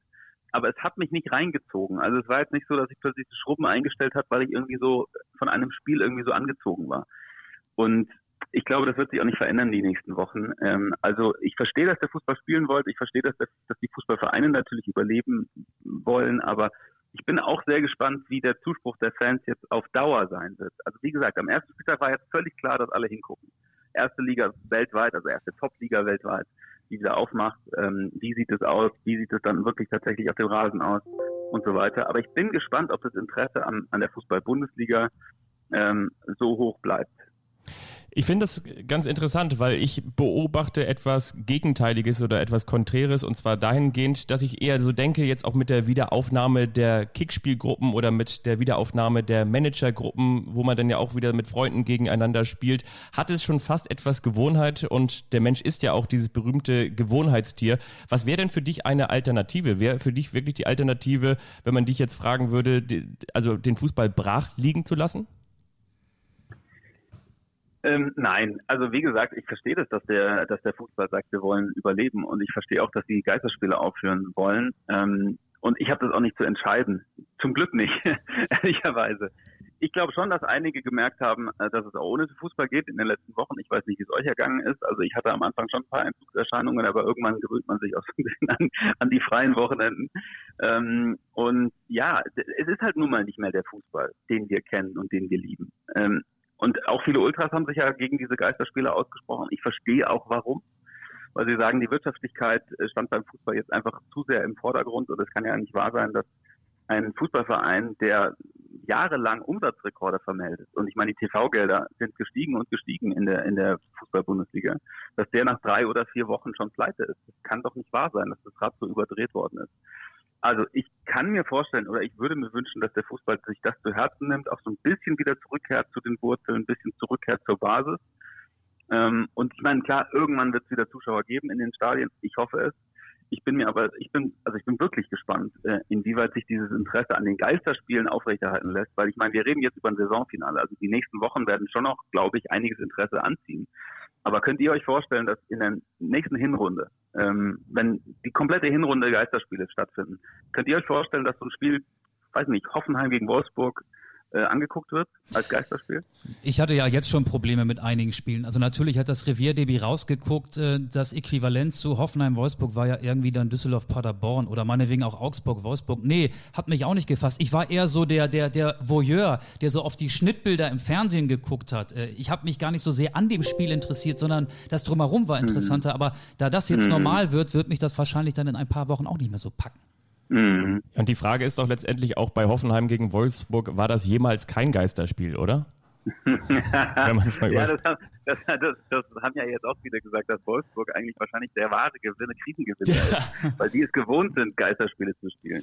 Aber es hat mich nicht reingezogen. Also es war jetzt nicht so, dass ich plötzlich Schrubben eingestellt habe, weil ich irgendwie so von einem Spiel irgendwie so angezogen war. Und ich glaube, das wird sich auch nicht verändern die nächsten Wochen. Ähm, also ich verstehe, dass der Fußball spielen wollte. Ich verstehe, dass, der, dass die Fußballvereine natürlich überleben wollen. Aber ich bin auch sehr gespannt, wie der Zuspruch der Fans jetzt auf Dauer sein wird. Also wie gesagt, am ersten Spieltag war jetzt völlig klar, dass alle hingucken. Erste Liga weltweit, also erste Top-Liga weltweit, die wieder aufmacht. Ähm, wie sieht es aus? Wie sieht es dann wirklich tatsächlich auf dem Rasen aus? Und so weiter. Aber ich bin gespannt, ob das Interesse an, an der Fußball-Bundesliga ähm, so hoch bleibt. Ich finde das ganz interessant, weil ich beobachte etwas Gegenteiliges oder etwas Konträres und zwar dahingehend, dass ich eher so denke, jetzt auch mit der Wiederaufnahme der Kickspielgruppen oder mit der Wiederaufnahme der Managergruppen, wo man dann ja auch wieder mit Freunden gegeneinander spielt, hat es schon fast etwas Gewohnheit und der Mensch ist ja auch dieses berühmte Gewohnheitstier. Was wäre denn für dich eine Alternative? Wäre für dich wirklich die Alternative, wenn man dich jetzt fragen würde, also den Fußball brach liegen zu lassen? Ähm, nein, also wie gesagt, ich verstehe das, dass der, dass der Fußball sagt, wir wollen überleben und ich verstehe auch, dass die Geisterspiele aufhören wollen. Ähm, und ich habe das auch nicht zu entscheiden. Zum Glück nicht, ehrlicherweise. Ich glaube schon, dass einige gemerkt haben, äh, dass es auch ohne Fußball geht in den letzten Wochen. Ich weiß nicht, wie es euch ergangen ist. Also ich hatte am Anfang schon ein paar Entzugserscheinungen, aber irgendwann gewöhnt man sich auch so ein bisschen an, an die freien Wochenenden. Ähm, und ja, es ist halt nun mal nicht mehr der Fußball, den wir kennen und den wir lieben. Ähm, und auch viele Ultras haben sich ja gegen diese Geisterspiele ausgesprochen. Ich verstehe auch warum. Weil sie sagen, die Wirtschaftlichkeit äh, stand beim Fußball jetzt einfach zu sehr im Vordergrund und es kann ja nicht wahr sein, dass ein Fußballverein, der jahrelang Umsatzrekorde vermeldet, und ich meine, die TV-Gelder sind gestiegen und gestiegen in der, in der Fußball-Bundesliga, dass der nach drei oder vier Wochen schon pleite ist. Das kann doch nicht wahr sein, dass das Rad so überdreht worden ist. Also ich kann mir vorstellen oder ich würde mir wünschen, dass der Fußball sich das zu Herzen nimmt, auch so ein bisschen wieder zurückkehrt zu den Wurzeln, ein bisschen zurückkehrt zur Basis. Ähm, und ich meine, klar, irgendwann wird es wieder Zuschauer geben in den Stadien. Ich hoffe es. Ich bin mir aber, ich bin, also ich bin wirklich gespannt, äh, inwieweit sich dieses Interesse an den Geisterspielen aufrechterhalten lässt, weil ich meine, wir reden jetzt über ein Saisonfinale. Also die nächsten Wochen werden schon noch, glaube ich, einiges Interesse anziehen. Aber könnt ihr euch vorstellen, dass in der nächsten Hinrunde, ähm, wenn die komplette Hinrunde Geisterspiele stattfinden, könnt ihr euch vorstellen, dass so ein Spiel, weiß nicht, Hoffenheim gegen Wolfsburg äh, angeguckt wird als Geisterspiel? Ich hatte ja jetzt schon Probleme mit einigen Spielen. Also natürlich hat das Revierdebi rausgeguckt. Äh, das Äquivalent zu Hoffenheim-Wolfsburg war ja irgendwie dann Düsseldorf-Paderborn oder meinetwegen auch Augsburg-Wolfsburg. Nee, hat mich auch nicht gefasst. Ich war eher so der, der, der Voyeur, der so auf die Schnittbilder im Fernsehen geguckt hat. Äh, ich habe mich gar nicht so sehr an dem Spiel interessiert, sondern das drumherum war interessanter. Mhm. Aber da das jetzt mhm. normal wird, wird mich das wahrscheinlich dann in ein paar Wochen auch nicht mehr so packen. Mhm. Und die Frage ist doch letztendlich auch bei Hoffenheim gegen Wolfsburg, war das jemals kein Geisterspiel, oder? Wenn man es mal ja, das, das, das, das, haben ja jetzt auch wieder gesagt, dass Wolfsburg eigentlich wahrscheinlich der wahre Gewinner, Krisengewinner ja. ist, weil die es gewohnt sind, Geisterspiele zu spielen.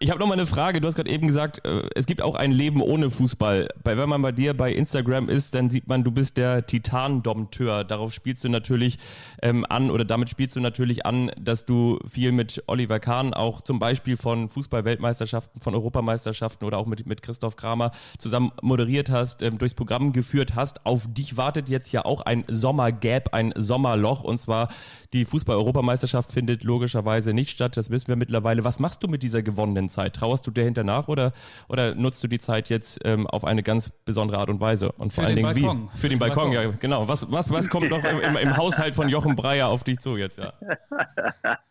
Ich habe noch mal eine Frage. Du hast gerade eben gesagt, äh, es gibt auch ein Leben ohne Fußball. Bei, wenn man bei dir bei Instagram ist, dann sieht man, du bist der Titan-Dompteur. Darauf spielst du natürlich ähm, an oder damit spielst du natürlich an, dass du viel mit Oliver Kahn auch zum Beispiel von Fußball-Weltmeisterschaften, von Europameisterschaften oder auch mit, mit Christoph Kramer zusammen moderiert hast, ähm, durchs Programm geführt hast. Auf dich wartet ja jetzt ja auch ein Sommergap, ein Sommerloch. Und zwar die Fußball-Europameisterschaft findet logischerweise nicht statt. Das wissen wir mittlerweile. Was machst du mit dieser gewonnenen Zeit? Trauerst du der hinter nach oder, oder nutzt du die Zeit jetzt ähm, auf eine ganz besondere Art und Weise? Und vor Für allen den Dingen Balkon. wie? Für, den Balkon, ja, genau. Was, was, was kommt noch im, im, im Haushalt von Jochen Breyer auf dich zu jetzt? Ja.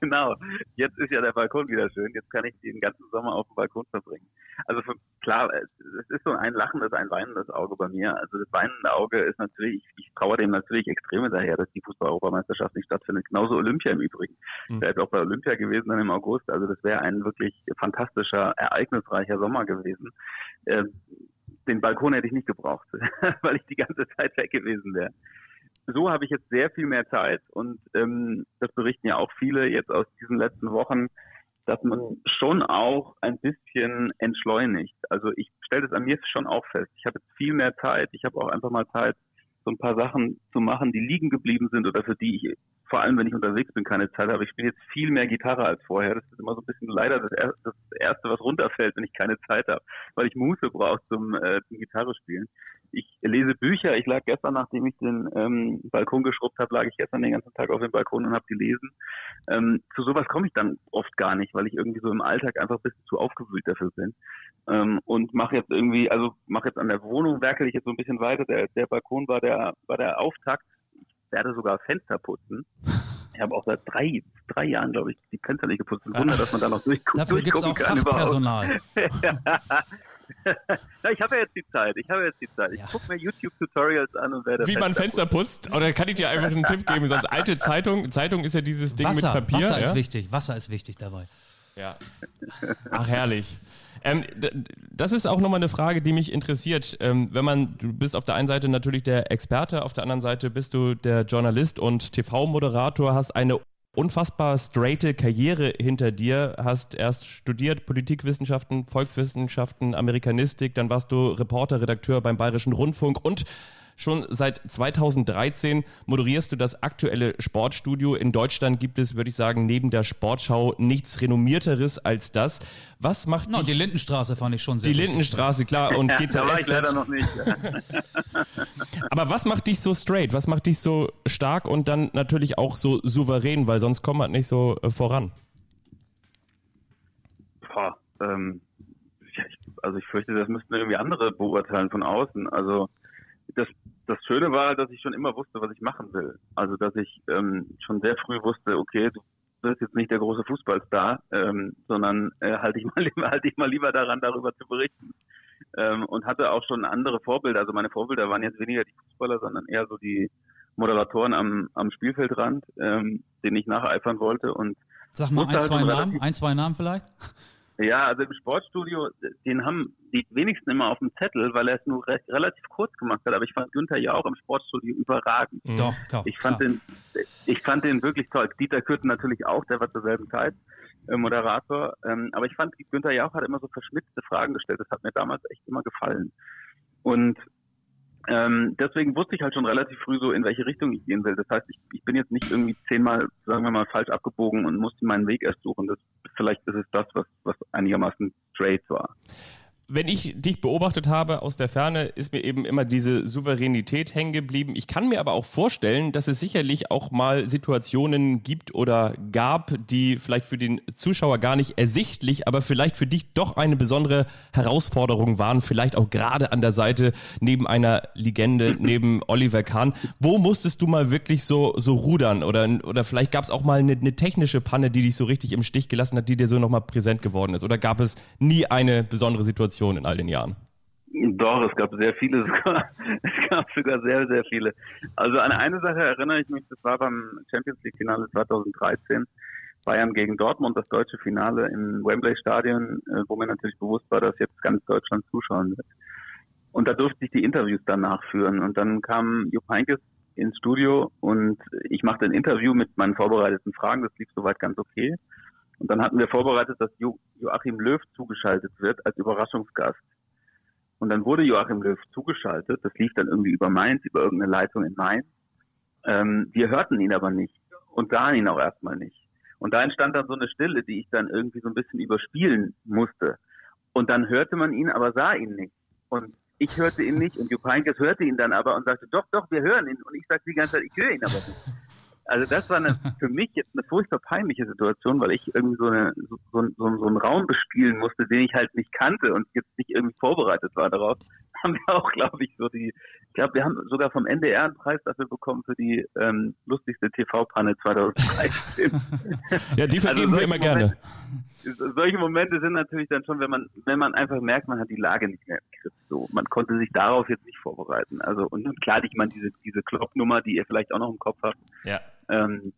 genau. Jetzt ist ja der Balkon wieder schön. Jetzt kann ich den ganzen Sommer auf dem Balkon verbringen. Also für, klar, es ist so ein lachendes, ein weinendes Auge bei mir. Also das weinende Auge ist natürlich, ich, ich traue dem natürlich extrem hinterher, dass die Fußball-Europameisterschaft nicht stattfindet. Genauso Olympia im Übrigen. Mhm. Wäre jetzt auch bei Olympia gewesen dann im August. Also das wäre ein wirklich fantastischer, ereignisreicher Sommer gewesen. Ähm, den Balkon hätte ich nicht gebraucht, weil ich die ganze Zeit weg gewesen wäre so habe ich jetzt sehr viel mehr Zeit und ähm, das berichten ja auch viele jetzt aus diesen letzten Wochen, dass man schon auch ein bisschen entschleunigt. Also ich stelle das an mir schon auch fest. Ich habe jetzt viel mehr Zeit. Ich habe auch einfach mal Zeit, so ein paar Sachen zu machen, die liegen geblieben sind oder für die ich vor allem, wenn ich unterwegs bin, keine Zeit habe. Ich spiele jetzt viel mehr Gitarre als vorher. Das ist immer so ein bisschen leider das, er das Erste, was runterfällt, wenn ich keine Zeit habe, weil ich Muße brauche zum, äh, zum Gitarre spielen ich lese Bücher. Ich lag gestern, nachdem ich den ähm, Balkon geschrubbt habe, lag ich gestern den ganzen Tag auf dem Balkon und habe gelesen. Ähm, zu sowas komme ich dann oft gar nicht, weil ich irgendwie so im Alltag einfach ein bisschen zu aufgewühlt dafür bin. Ähm, und mache jetzt irgendwie, also mache jetzt an der Wohnung, werkel ich jetzt so ein bisschen weiter. Der, der Balkon war der, war der Auftakt. Ich werde sogar Fenster putzen. Ich habe auch seit drei, drei Jahren, glaube ich, die Fenster nicht geputzt. Wunder, dass man da noch durchgucken, Dafür gibt's durchgucken auch kann Fachpersonal. Na, ich habe ja jetzt die Zeit. Ich habe jetzt die Zeit. Ich Ja. gucke mir YouTube-Tutorials an und werde Wie man Fenster Fenster putzt. Oder kann ich dir einfach einen Tipp geben? Sonst alte Zeitung. Zeitung ist ja dieses Ding Wasser, mit Papier. Wasser ja? ist wichtig. Wasser ist wichtig dabei. Ja. Ach, herrlich. Ähm, das ist auch nochmal eine Frage, die mich interessiert. Ähm, wenn man, du bist auf der einen Seite natürlich der Experte, auf der anderen Seite bist du der Journalist und TV-Moderator, hast eine unfassbar straighte Karriere hinter dir, hast erst studiert Politikwissenschaften, Volkswissenschaften, Amerikanistik, dann warst du Reporter, Redakteur beim Bayerischen Rundfunk und Schon seit 2013 moderierst du das aktuelle Sportstudio. In Deutschland gibt es, würde ich sagen, neben der Sportschau nichts renommierteres als das. Was macht No, dich... die Lindenstraße fand ich schon sehr Die. Lindenstraße, klar, und Ja, da war ich leider GZSZ. noch nicht. Aber was macht dich so straight? Was macht dich so stark und dann natürlich auch so souverän? Weil sonst kommt man nicht so äh, voran. Boah, ähm, also ich fürchte, das müssten irgendwie andere beurteilen von außen. Also das, das Schöne war, dass ich schon immer wusste, was ich machen will. Also dass ich ähm, schon sehr früh wusste, okay, du bist jetzt nicht der große Fußballstar, ähm, sondern äh, halte ich mal lieber, halte ich mal lieber daran, darüber zu berichten. Ähm, und hatte auch schon andere Vorbilder. Also meine Vorbilder waren jetzt weniger die Fußballer, sondern eher so die Moderatoren am, am Spielfeldrand, ähm, denen ich nacheifern wollte. Und Sag mal ein, halt zwei Namen, ein, zwei Namen vielleicht. Ja, also im Sportstudio, den haben die wenigsten immer auf dem Zettel, weil er es nur recht, relativ kurz gemacht hat. Aber ich fand Günther ja auch im Sportstudio überragend. Doch, klar. Ich fand klar. den, ich fand den wirklich toll. Dieter Kürten natürlich auch, der war zur selben Zeit äh, Moderator. Ähm, aber ich fand, Günther Jauch hat immer so verschmitzte Fragen gestellt. Das hat mir damals echt immer gefallen. Und ähm, deswegen wusste ich halt schon relativ früh so, in welche Richtung ich gehen will. Das heißt, ich, ich bin jetzt nicht irgendwie zehnmal, sagen wir mal, falsch abgebogen und musste meinen Weg erst suchen. Das, vielleicht ist es das, was, was einigermaßen straight war. Wenn ich dich beobachtet habe aus der Ferne, ist mir eben immer diese Souveränität hängen geblieben. Ich kann mir aber auch vorstellen, dass es sicherlich auch mal Situationen gibt oder gab, die vielleicht für den Zuschauer gar nicht ersichtlich, aber vielleicht für dich doch eine besondere Herausforderung waren. Vielleicht auch gerade an der Seite neben einer Legende, neben Oliver Kahn. Wo musstest du mal wirklich so, so rudern? Oder, oder vielleicht gab es auch mal eine, eine technische Panne, die dich so richtig im Stich gelassen hat, die dir so nochmal präsent geworden ist? Oder gab es nie eine besondere Situation in all den Jahren? Doch, es gab sehr viele sogar. Es gab sogar sehr, sehr viele. Also an eine Sache erinnere ich mich, das war beim Champions League Finale 2013. Bayern gegen Dortmund, das deutsche Finale im Wembley Stadion, äh, wo mir natürlich bewusst war, dass jetzt ganz Deutschland zuschauen wird. Und da durfte ich die Interviews danach führen. Und dann kam Jupp Heynckes ins Studio und ich machte ein Interview mit meinen vorbereiteten Fragen. Das lief soweit ganz okay. Und dann hatten wir vorbereitet, dass jo Joachim Löw zugeschaltet wird als Überraschungsgast. Und dann wurde Joachim Löw zugeschaltet. Das lief dann irgendwie über Mainz, über irgendeine Leitung in Mainz. Ähm, wir hörten ihn aber nicht und sahen ihn auch erstmal nicht. Und da entstand dann so eine Stille, die ich dann irgendwie so ein bisschen überspielen musste. Und dann hörte man ihn, aber sah ihn nicht. Und ich hörte ihn nicht und Jupp Heynckes hörte ihn dann aber und sagte, doch, doch, wir hören ihn. Und ich sagte die ganze Zeit, ich höre ihn aber nicht. Also das war eine, für mich jetzt eine furchtbar peinliche Situation, weil ich irgendwie so, eine, so, so, so, einen Raum bespielen musste, den ich halt nicht kannte und jetzt nicht irgendwie vorbereitet war darauf. Haben wir auch, glaube ich, so die, glaube, wir haben sogar vom NDR einen Preis dafür bekommen für die ähm, lustigste TV-Panne 2013. ja, die vergeben also wir immer gerne. Momente, solche Momente sind natürlich dann schon, wenn man, wenn man einfach merkt, man hat die Lage nicht mehr im Griff. So, man konnte sich darauf jetzt nicht vorbereiten. Also und klar, ich meine diese diese Kloppnummer, die ihr vielleicht auch noch im Kopf habt. Ja ähm,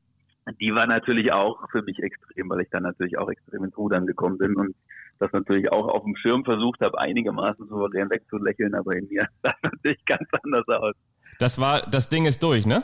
die war natürlich auch für mich extrem, weil ich dann natürlich auch extrem ins Rudern gekommen bin und das natürlich auch auf dem Schirm versucht habe, einigermaßen souverän wegzulächeln, aber in mir sah natürlich ganz anders aus. Das war, das Ding ist durch, ne?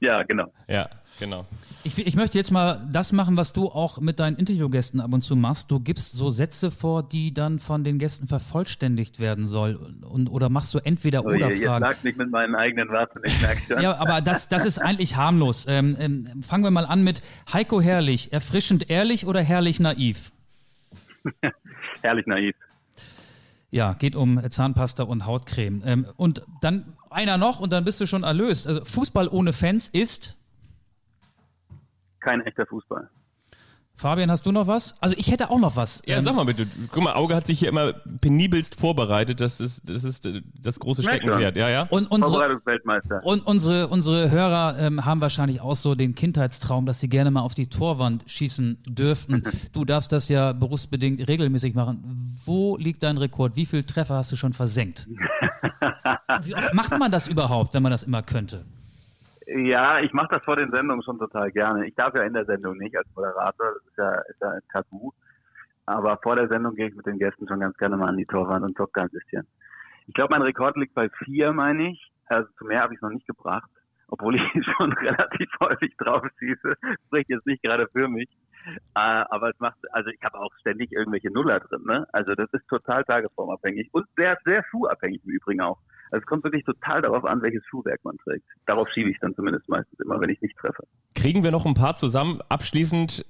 Ja, genau. Ja, genau. Ich, ich, möchte jetzt mal das machen, was du auch mit deinen Interviewgästen ab und zu machst. Du gibst so Sätze vor, die dann von den Gästen vervollständigt werden soll. Und, oder machst du entweder oh, oder Fragen. Jetzt lag nicht mit meinen eigenen Worten, ich merke schon. ja, aber das, das ist eigentlich harmlos. Ähm, ähm, fangen wir mal an mit Heiko Herrlich. Erfrischend ehrlich oder herrlich naiv? herrlich naiv. Ja, geht um Zahnpasta und Hautcreme. Ähm, und dann einer noch und dann bist du schon erlöst. Also Fußball ohne Fans ist kein echter Fußball. Fabian, hast du noch was? Also ich hätte auch noch was. Ja, ähm, sag mal bitte. Guck mal, Auge hat sich hier immer penibelst vorbereitet. Das ist das, ist äh, das große Steckenpferd. Ja, ja. Und unsere, und unsere, unsere Hörer ähm, haben wahrscheinlich auch so den Kindheitstraum, dass sie gerne mal auf die Torwand schießen dürften. du darfst das ja berufsbedingt regelmäßig machen. Wo liegt dein Rekord? Wie viele Treffer hast du schon versenkt? Wie oft macht man das überhaupt, wenn man das immer könnte? Ja, ich mache das vor den Sendungen schon total gerne. Ich darf ja in der Sendung nicht als Moderator, das ist ja, ist ja ein Tabu. Aber vor der Sendung gehe ich mit den Gästen schon ganz gerne mal an die Torwand und zocke ein bisschen. Ich glaube, mein Rekord liegt bei vier, meine ich. Also zu mehr habe ich es noch nicht gebracht, obwohl ich schon relativ häufig drauf schieße. Spricht jetzt nicht gerade für mich. Äh, aber es macht, also ich habe auch ständig irgendwelche Nuller drin. Ne? Also das ist total tagesformabhängig und sehr, sehr schuhabhängig im Übrigen auch. Also es kommt wirklich total darauf an, welches Schuhwerk man trägt. Darauf schiebe ich dann zumindest meistens immer, wenn ich nicht treffe. Kriegen wir noch ein paar zusammen abschließend,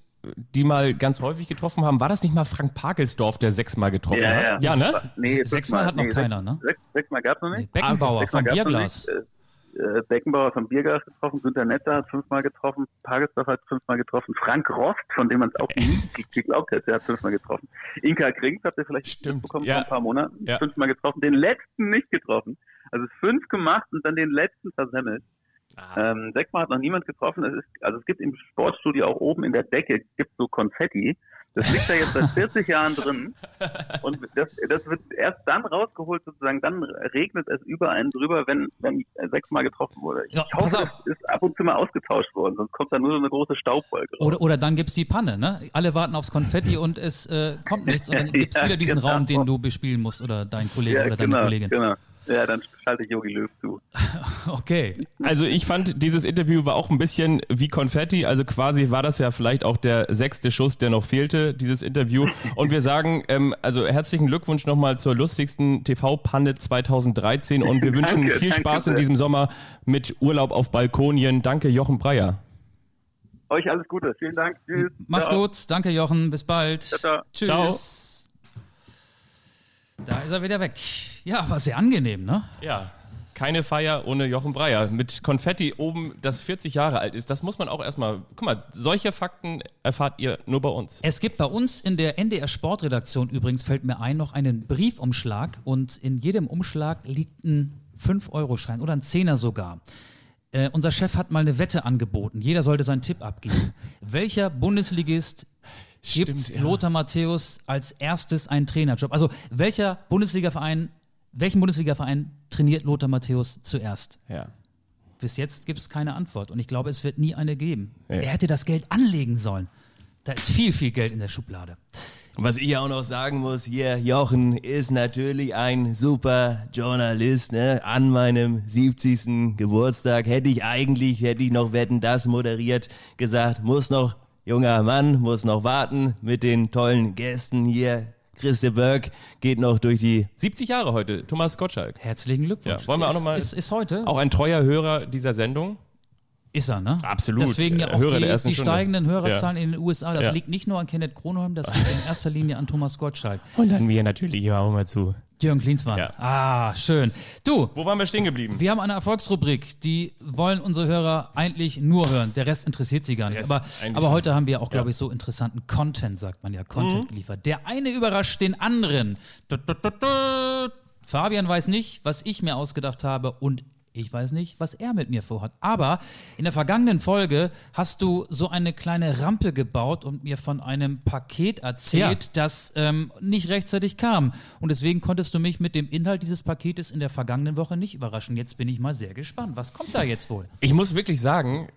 die mal ganz häufig getroffen haben? War das nicht mal Frank Parkelsdorf, der sechsmal getroffen ja, hat? Ja, ja ne? Nee, sechsmal hat noch nee, keiner, ne? Sechs, sechsmal gab es noch nicht. Beckenbauer vom Bierglas. Äh, Beckenbauer vom Biergas getroffen, Günter Netzer hat fünfmal getroffen, Pagelsdorf hat fünfmal getroffen, Frank Rost, von dem man es auch nie geglaubt hätte, hat fünfmal getroffen. Inka Krings habt ihr vielleicht Stimmt. bekommen ja. vor ein paar Monaten, ja. fünfmal getroffen, den letzten nicht getroffen. Also fünf gemacht und dann den letzten versemmelt. Ah. Ähm, sechsmal hat noch niemand getroffen. Es ist, also es gibt im Sportstudio auch oben in der Decke gibt so Konfetti. Das liegt da jetzt seit 40 Jahren drin. Und das, das wird erst dann rausgeholt, sozusagen, dann regnet es über einen drüber, wenn, wenn sechsmal getroffen wurde. Ich ja, hoffe, es ist ab und zu mal ausgetauscht worden, sonst kommt da nur so eine große Staubwolke raus. Oder, oder dann gibt es die Panne, ne? Alle warten aufs Konfetti und es äh, kommt nichts und dann gibt es ja, wieder diesen genau. Raum, den du bespielen musst oder dein Kollege ja, oder deine genau, Kollegin. Genau. Ja, dann schalte ich Yogi Löw zu. okay. Also ich fand, dieses Interview war auch ein bisschen wie Konfetti. Also quasi war das ja vielleicht auch der sechste Schuss, der noch fehlte, dieses Interview. Und wir sagen, ähm, also herzlichen Glückwunsch nochmal zur lustigsten TV-Panne 2013 und wir wünschen danke, viel Spaß in diesem Sommer mit Urlaub auf Balkonien. Danke, Jochen Breyer. Euch alles Gute. Vielen Dank. Tschüss. Mach's ciao. gut. Danke, Jochen. Bis bald. Ciao, ciao. Tschüss. Ciao. Da ist er wieder weg. Ja, war sehr angenehm, ne? Ja. Keine Feier ohne Jochen Breyer. Mit Konfetti oben, das 40 Jahre alt ist. Das muss man auch erstmal. Guck mal, solche Fakten erfahrt ihr nur bei uns. Es gibt bei uns in der NDR Sportredaktion übrigens, fällt mir ein, noch einen Briefumschlag und in jedem Umschlag liegt ein 5-Euro-Schein oder ein Zehner sogar. Äh, unser Chef hat mal eine Wette angeboten. Jeder sollte seinen Tipp abgeben. Welcher Bundesligist gibt Stimmt, ja. Lothar Matthäus als erstes einen Trainerjob? Also welcher Bundesligaverein, welchen Bundesligaverein trainiert Lothar Matthäus zuerst? Ja. Bis jetzt gibt es keine Antwort und ich glaube, es wird nie eine geben. Ja. Er hätte das Geld anlegen sollen. Da ist viel, viel Geld in der Schublade. Was ich auch noch sagen muss, hier, Jochen ist natürlich ein super Journalist. Ne? An meinem 70. Geburtstag hätte ich eigentlich, hätte ich noch Wetten das moderiert, gesagt, muss noch junger Mann, muss noch warten mit den tollen Gästen hier. Christe Berg geht noch durch die 70 Jahre heute. Thomas Gottschalk. Herzlichen Glückwunsch. Ja, wollen wir ist, auch noch mal, ist, ist heute? Auch ein treuer Hörer dieser Sendung. Ist er, ne? Absolut. Deswegen ja auch Hörer die, die steigenden Hörerzahlen ja. in den USA. Das ja. liegt nicht nur an Kenneth Kronholm, das liegt in erster Linie an Thomas Gottschalk. Und dann mir natürlich auch immer zu Jürgen Klinsmann. Ja. Ah, schön. Du, Wo waren wir stehen geblieben? wir haben eine Erfolgsrubrik, die wollen unsere Hörer eigentlich nur hören. Der Rest interessiert sie gar nicht. Aber, aber heute haben wir auch, glaube ich, so interessanten Content, sagt man ja, Content geliefert. Der eine überrascht den anderen. Tut, tut, tut. Fabian weiß nicht, was ich mir ausgedacht habe und ich weiß nicht, was er mit mir vorhat. Aber in der vergangenen Folge hast du so eine kleine Rampe gebaut und mir von einem Paket erzählt, das ähm, nicht rechtzeitig kam. Und deswegen konntest du mich mit dem Inhalt dieses Paketes in der vergangenen Woche nicht überraschen. Jetzt bin ich mal sehr gespannt. Was kommt da jetzt wohl? Ich muss wirklich sagen,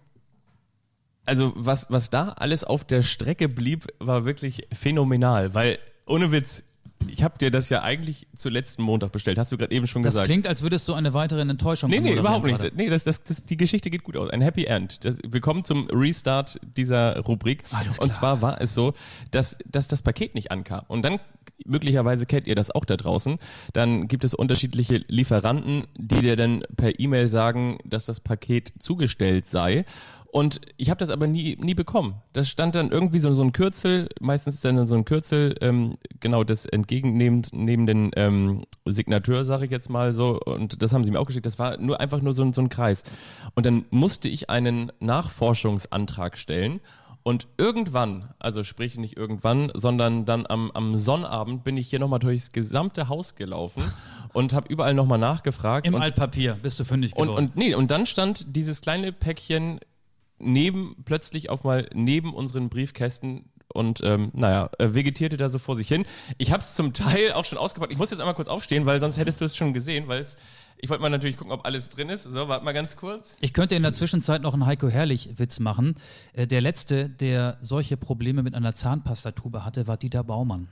also was, was da alles auf der Strecke blieb, war wirklich phänomenal, weil ohne Witz, ich habe dir das ja eigentlich zu letzten Montag bestellt, hast du gerade eben schon Das gesagt. klingt, als würdest du eine weitere Enttäuschung Nee, nee, überhaupt nicht. gerade. Nee, das, das, das, die Geschichte geht gut aus. Ein Happy End. Das, willkommen zum Restart dieser Rubrik. Alles Und klar. zwar war es so, dass, dass das Paket nicht ankam. Und dann, möglicherweise kennt ihr das auch da draußen, dann gibt es unterschiedliche Lieferanten, die dir dann per E-Mail sagen, dass das Paket zugestellt sei. Und ich habe das aber nie, nie bekommen. Das stand dann irgendwie so, so ein Kürzel, meistens ist dann so ein Kürzel, ähm, genau des entgegennehmenden ähm, Signateur, sage ich jetzt mal so. Und das haben sie mir auch geschickt. Das war nur einfach nur so, ein- so ein Kreis. Und dann musste ich einen Nachforschungsantrag stellen. Und irgendwann, also sprich nicht irgendwann, sondern dann am, am Sonnabend bin ich hier nochmal durchs gesamte Haus gelaufen und habe überall nochmal nachgefragt. Im und, Altpapier bist du fündig und, geworden. und nee, und dann stand dieses kleine Päckchen neben, plötzlich auf mal neben unseren Briefkästen und ähm, naja, äh, vegetierte da so vor sich hin. Ich habe es zum Teil auch schon ausgepackt. Ich muss jetzt einmal kurz aufstehen, weil sonst hättest du es schon gesehen, weil es, ich wollte mal natürlich gucken, ob alles drin ist. So, warte mal ganz kurz. Ich könnte in der Zwischenzeit noch einen Heiko Herrlich-Witz machen. Äh, der letzte, der solche Probleme mit einer Zahnpastatube hatte, war Dieter Baumann.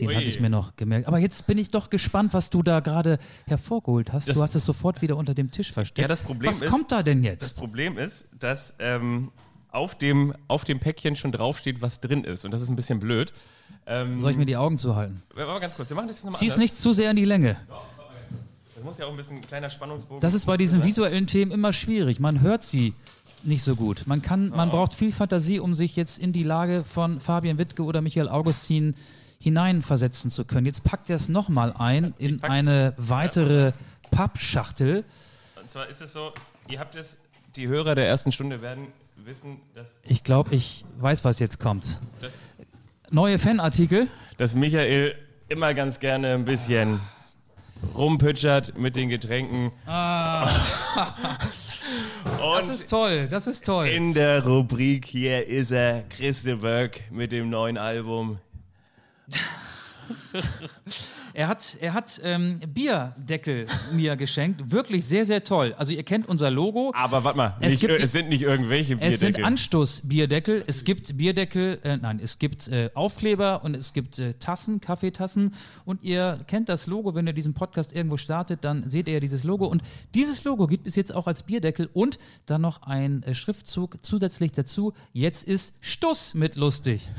Den Ui. hatte ich mir noch gemerkt. Aber jetzt bin ich doch gespannt, was du da gerade hervorgeholt hast. Das- du hast es sofort wieder unter dem Tisch versteckt. Ja, das Problem was ist- kommt da denn Das jetzt? Problem ist, dass ähm, auf, dem, auf dem Päckchen schon draufsteht, was drin ist. Und das ist ein bisschen blöd. Ähm, Soll ich mir die Augen zuhalten? mal ganz kurz, wir machen das jetzt nochmal Zieh es nicht zu sehr in die Länge. Das muss ja auch ein bisschen ein kleiner Spannungsbogen Das ist bei diesen visuellen Themen immer schwierig. Man hört sie nicht so gut. Man kann, man braucht viel Fantasie, um sich jetzt in die Lage von Fabian Wittke oder Michael Augustin hineinversetzen zu können. Jetzt packt er es nochmal ein in pack's. eine weitere Pappschachtel. Und zwar ist es so, ihr habt es, die Hörer der ersten Stunde werden wissen, dass, Ich glaube, ich weiß, was jetzt kommt. dass, Neue Fanartikel. dass Michael immer ganz gerne ein bisschen rumpütschert mit den Getränken. Das ist toll, das ist toll. In der Rubrik hier ist er, Christe Böck mit dem neuen Album. Er hat, er hat ähm, Bierdeckel mir geschenkt. Wirklich sehr, sehr toll. Also ihr kennt unser Logo. Aber warte mal, Es nicht, gibt es sind nicht irgendwelche Es sind Bierdeckel. Anstoßbierdeckel, es gibt Bierdeckel, äh, nein, es gibt äh, Aufkleber und es gibt äh, Tassen, Kaffeetassen und ihr kennt das Logo, wenn ihr diesen Podcast irgendwo startet, dann seht ihr ja dieses Logo und dieses Logo gibt es jetzt auch als Bierdeckel und dann noch ein äh, Schriftzug zusätzlich dazu, jetzt ist Stuss mit lustig.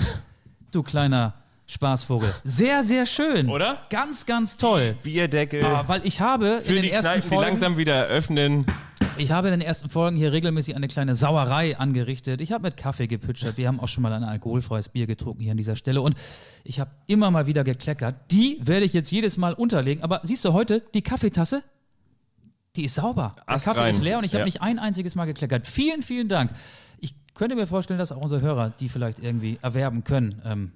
Du kleiner Spaßvogel. Sehr, sehr schön. Oder? Ganz, ganz toll. Bierdeckel. Ah, weil ich habe für in die den ersten Kneipen, die Folgen langsam wieder öffnen. ich habe in den ersten Folgen hier regelmäßig eine kleine Sauerei angerichtet. Ich habe mit Kaffee gepütschert. Wir haben auch schon mal ein alkoholfreies Bier getrunken hier an dieser Stelle. Und ich habe immer mal wieder gekleckert. Die werde ich jetzt jedes Mal unterlegen. Aber siehst du heute, die Kaffeetasse, die ist sauber. Der Ast Kaffee rein. ist leer und ich habe Ja. nicht ein einziges Mal gekleckert. Vielen, vielen Dank. Ich könnte mir vorstellen, dass auch unsere Hörer die vielleicht irgendwie erwerben können. Ähm,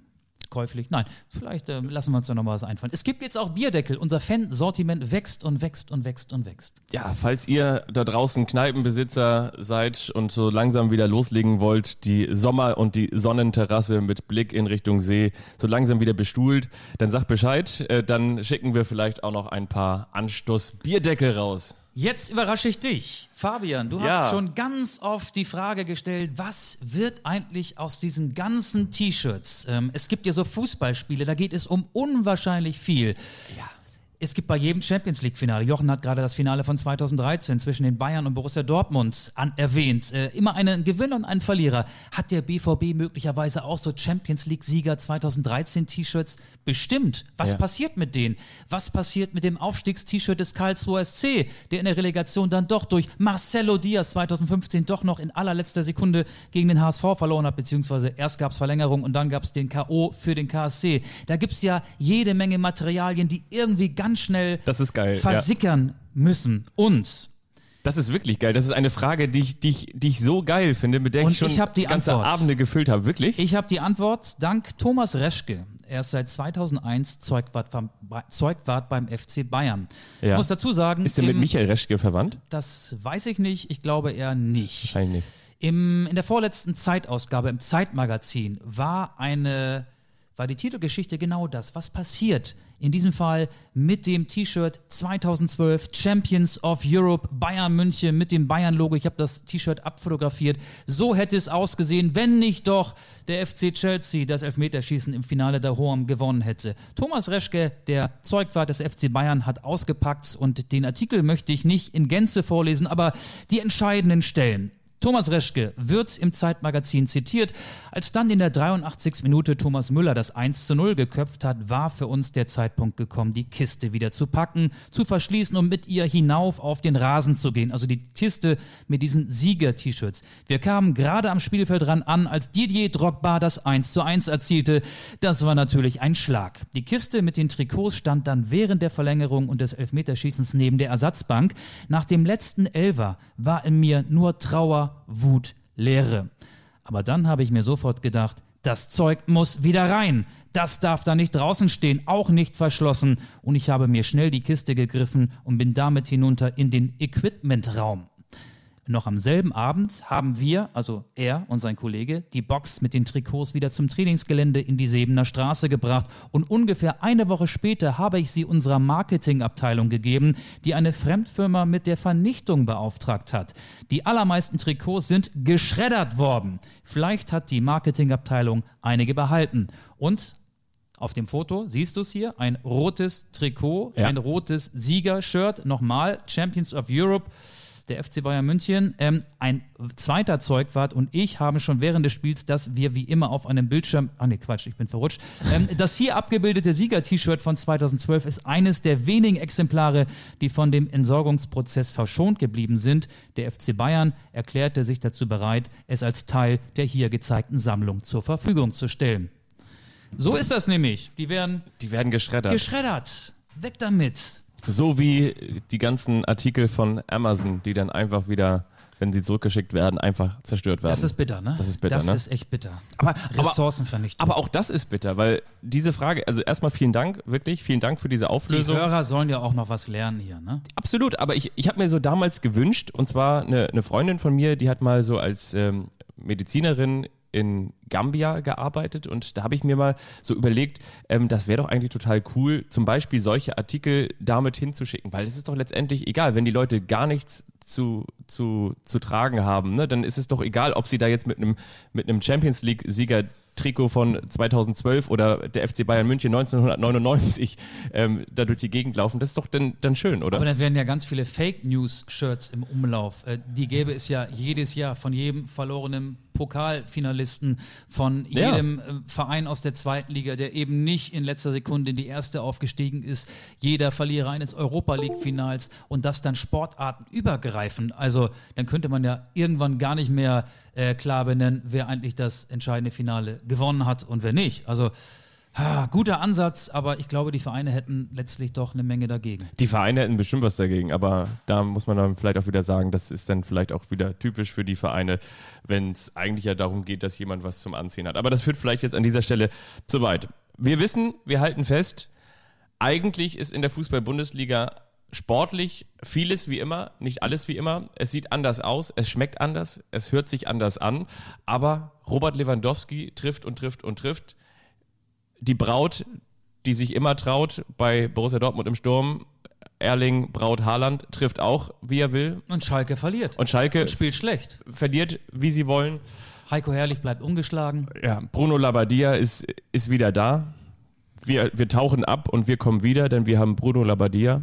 käuflich. Nein, vielleicht ähm, lassen wir uns da noch mal was einfallen. Es gibt jetzt auch Bierdeckel. Unser Fansortiment wächst und wächst und wächst und wächst. Ja, falls ihr da draußen Kneipenbesitzer seid und so langsam wieder loslegen wollt, die Sommer- und die Sonnenterrasse mit Blick in Richtung See so langsam wieder bestuhlt, dann sagt Bescheid. Äh, dann schicken wir vielleicht auch noch ein paar Anstoß-Bierdeckel raus. Jetzt überrasche ich dich. Fabian, du Ja. hast schon ganz oft die Frage gestellt, was wird eigentlich aus diesen ganzen T-Shirts? Ähm, es gibt ja so Fußballspiele, da geht es um unwahrscheinlich viel. Es gibt bei jedem Champions League-Finale, Jochen hat gerade das Finale von 2013 zwischen den Bayern und Borussia Dortmund an, erwähnt, äh, immer einen Gewinner und einen Verlierer. Hat der BVB möglicherweise auch so Champions League-Sieger 2013 T-Shirts? Bestimmt. Was Ja. passiert mit denen? Was passiert mit dem Aufstiegs-T-Shirt des Karlsruher SC, der in der Relegation dann doch durch Marcelo Diaz 2015 doch noch in allerletzter Sekunde gegen den HSV verloren hat, beziehungsweise erst gab es Verlängerung und dann gab es den K.O. für den KSC. Da gibt es ja jede Menge Materialien, die irgendwie ganz ganz schnell Das ist geil. Ja. versickern müssen. Und Das ist wirklich geil. Das ist eine Frage, die ich, die ich, die ich so geil finde, mit der Und ich schon ich die ganze Antwort. Abende gefüllt habe. Wirklich? ich habe die Antwort dank Thomas Reschke. Er ist seit 2001 Zeugwart, vom- Zeugwart beim FC Bayern. Ich Ja. muss dazu sagen, ist der mit Michael Reschke verwandt? das weiß ich nicht. Ich glaube eher nicht. Wahrscheinlich nicht. Im, in der vorletzten Zeitausgabe im Zeitmagazin war eine, war die Titelgeschichte genau das. Was passiert in diesem Fall mit dem T-Shirt 2012 Champions of Europe Bayern München mit dem Bayern-Logo? Ich habe das T-Shirt abfotografiert. So hätte es ausgesehen, wenn nicht doch der FC Chelsea das Elfmeterschießen im Finale der Hohem gewonnen hätte. Thomas Reschke, der Zeugwart des FC Bayern, hat ausgepackt und den Artikel möchte ich nicht in Gänze vorlesen, aber die entscheidenden Stellen. Thomas Reschke wird im Zeitmagazin zitiert. Als dann in der 83. Minute Thomas Müller das 1 zu 0 geköpft hat, war für uns der Zeitpunkt gekommen, die Kiste wieder zu packen, zu verschließen und mit ihr hinauf auf den Rasen zu gehen. Also die Kiste mit diesen Sieger-T-Shirts. Wir kamen gerade am Spielfeldrand an, als Didier Drogba das 1 zu 1 erzielte. Das war natürlich ein Schlag. Die Kiste mit den Trikots stand dann während der Verlängerung und des Elfmeterschießens neben der Ersatzbank. Nach dem letzten Elfer war in mir nur Trauer, Wut, Leere. Aber dann habe ich mir sofort gedacht, das Zeug muss wieder rein. Das darf da nicht draußen stehen, auch nicht verschlossen. Und ich habe mir schnell die Kiste gegriffen und bin damit hinunter in den Equipmentraum. Noch am selben Abend haben wir, also er und sein Kollege, die Box mit den Trikots wieder zum Trainingsgelände in die Sebener Straße gebracht und ungefähr eine Woche später habe ich sie unserer Marketingabteilung gegeben, die eine Fremdfirma mit der Vernichtung beauftragt hat. Die allermeisten Trikots sind geschreddert worden. Vielleicht hat die Marketingabteilung einige behalten. Und auf dem Foto siehst du es hier, ein rotes Trikot, Ja. ein rotes Siegershirt, nochmal Champions of Europe der FC Bayern München. Ähm, ein zweiter Zeugwart und ich haben schon während des Spiels, dass wir wie immer auf einem Bildschirm, ah ne Quatsch, ich bin verrutscht, ähm, das hier abgebildete Sieger-T-Shirt von 2012 ist eines der wenigen Exemplare, die von dem Entsorgungsprozess verschont geblieben sind. Der FC Bayern erklärte sich dazu bereit, es als Teil der hier gezeigten Sammlung zur Verfügung zu stellen. So ist das nämlich. Die werden Die werden geschreddert. geschreddert. Weg damit. So wie die ganzen Artikel von Amazon, die dann einfach wieder, wenn sie zurückgeschickt werden, einfach zerstört werden. Das ist bitter, ne? Das ist bitter, Das ne? ist echt bitter. aber, Ressourcenvernichtung. aber auch das ist bitter, weil diese Frage, also erstmal vielen Dank, wirklich, vielen Dank für diese die Auflösung. Hörer sollen ja auch noch was lernen hier, ne? Absolut, aber ich, ich habe mir so damals gewünscht, und zwar eine, eine Freundin von mir, die hat mal so als ähm, Medizinerin in Gambia gearbeitet und da habe ich mir mal so überlegt, ähm, das wäre doch eigentlich total cool, zum Beispiel solche Artikel damit hinzuschicken, weil es ist doch letztendlich egal, wenn die Leute gar nichts zu, zu, zu tragen haben, ne, dann ist es doch egal, ob sie da jetzt mit einem mit Champions League Sieger Trikot von 2012 oder der FC Bayern München 1999 ähm, da durch die Gegend laufen. Das ist doch dann, dann schön, oder? Aber dann werden ja ganz viele Fake News Shirts im Umlauf. Äh, die gäbe es ja jedes Jahr von jedem verlorenen Pokalfinalisten, von Ja. jedem äh, Verein aus der zweiten Liga, der eben nicht in letzter Sekunde in die erste aufgestiegen ist. Jeder Verlierer eines Europa League Finals und das dann sportartenübergreifend. Also dann könnte man ja irgendwann gar nicht mehr äh, klar benennen, wer eigentlich das entscheidende Finale gewonnen hat und wer nicht. Also ah, guter Ansatz, aber ich glaube, die Vereine hätten letztlich doch eine Menge dagegen. Die Vereine hätten bestimmt was dagegen, aber da muss man dann vielleicht auch wieder sagen, das ist dann vielleicht auch wieder typisch für die Vereine, wenn es eigentlich ja darum geht, dass jemand was zum Anziehen hat. Aber das führt vielleicht jetzt an dieser Stelle zu weit. Wir wissen, wir halten fest, eigentlich ist in der Fußball-Bundesliga sportlich vieles wie immer, nicht alles wie immer. Es sieht anders aus, es schmeckt anders, es hört sich anders an, aber Robert Lewandowski trifft und trifft und trifft. Die Braut, die sich immer traut bei Borussia Dortmund im Sturm, Erling Braut Haaland trifft auch, wie er will. Und Schalke verliert. Und Schalke Und spielt schlecht. verliert, wie sie wollen. Heiko Herrlich bleibt ungeschlagen. Ja, Bruno Labbadia ist, ist wieder da. Wir, wir tauchen ab und wir kommen wieder, denn wir haben Bruno Labbadia.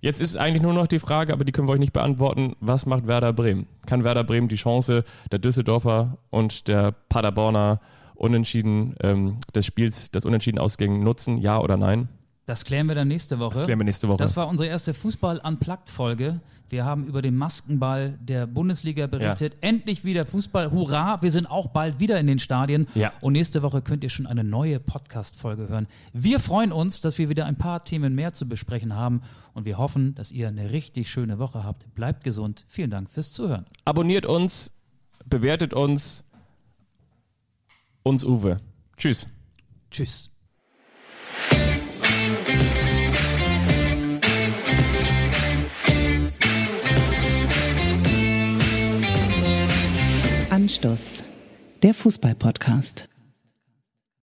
Jetzt ist eigentlich nur noch die Frage, aber die können wir euch nicht beantworten. Was macht Werder Bremen? Kann Werder Bremen die Chance der Düsseldorfer und der Paderborner Unentschieden ähm, des Spiels, das Unentschieden ausging, nutzen? Ja oder nein? Das klären wir dann nächste Woche. Das klären wir nächste Woche. Das war unsere erste Fußball-Unplugged-Folge. Wir haben über den Maskenball der Bundesliga berichtet. Endlich wieder Fußball. Hurra! Wir sind auch bald wieder in den Stadien. Ja. Und nächste Woche könnt ihr schon eine neue Podcast-Folge hören. Wir freuen uns, dass wir wieder ein paar Themen mehr zu besprechen haben. Und wir hoffen, dass ihr eine richtig schöne Woche habt. Bleibt gesund. Vielen Dank fürs Zuhören. Abonniert uns, bewertet uns. Uns Uwe. Tschüss. Tschüss. Anstoß. Der Fußball-Podcast.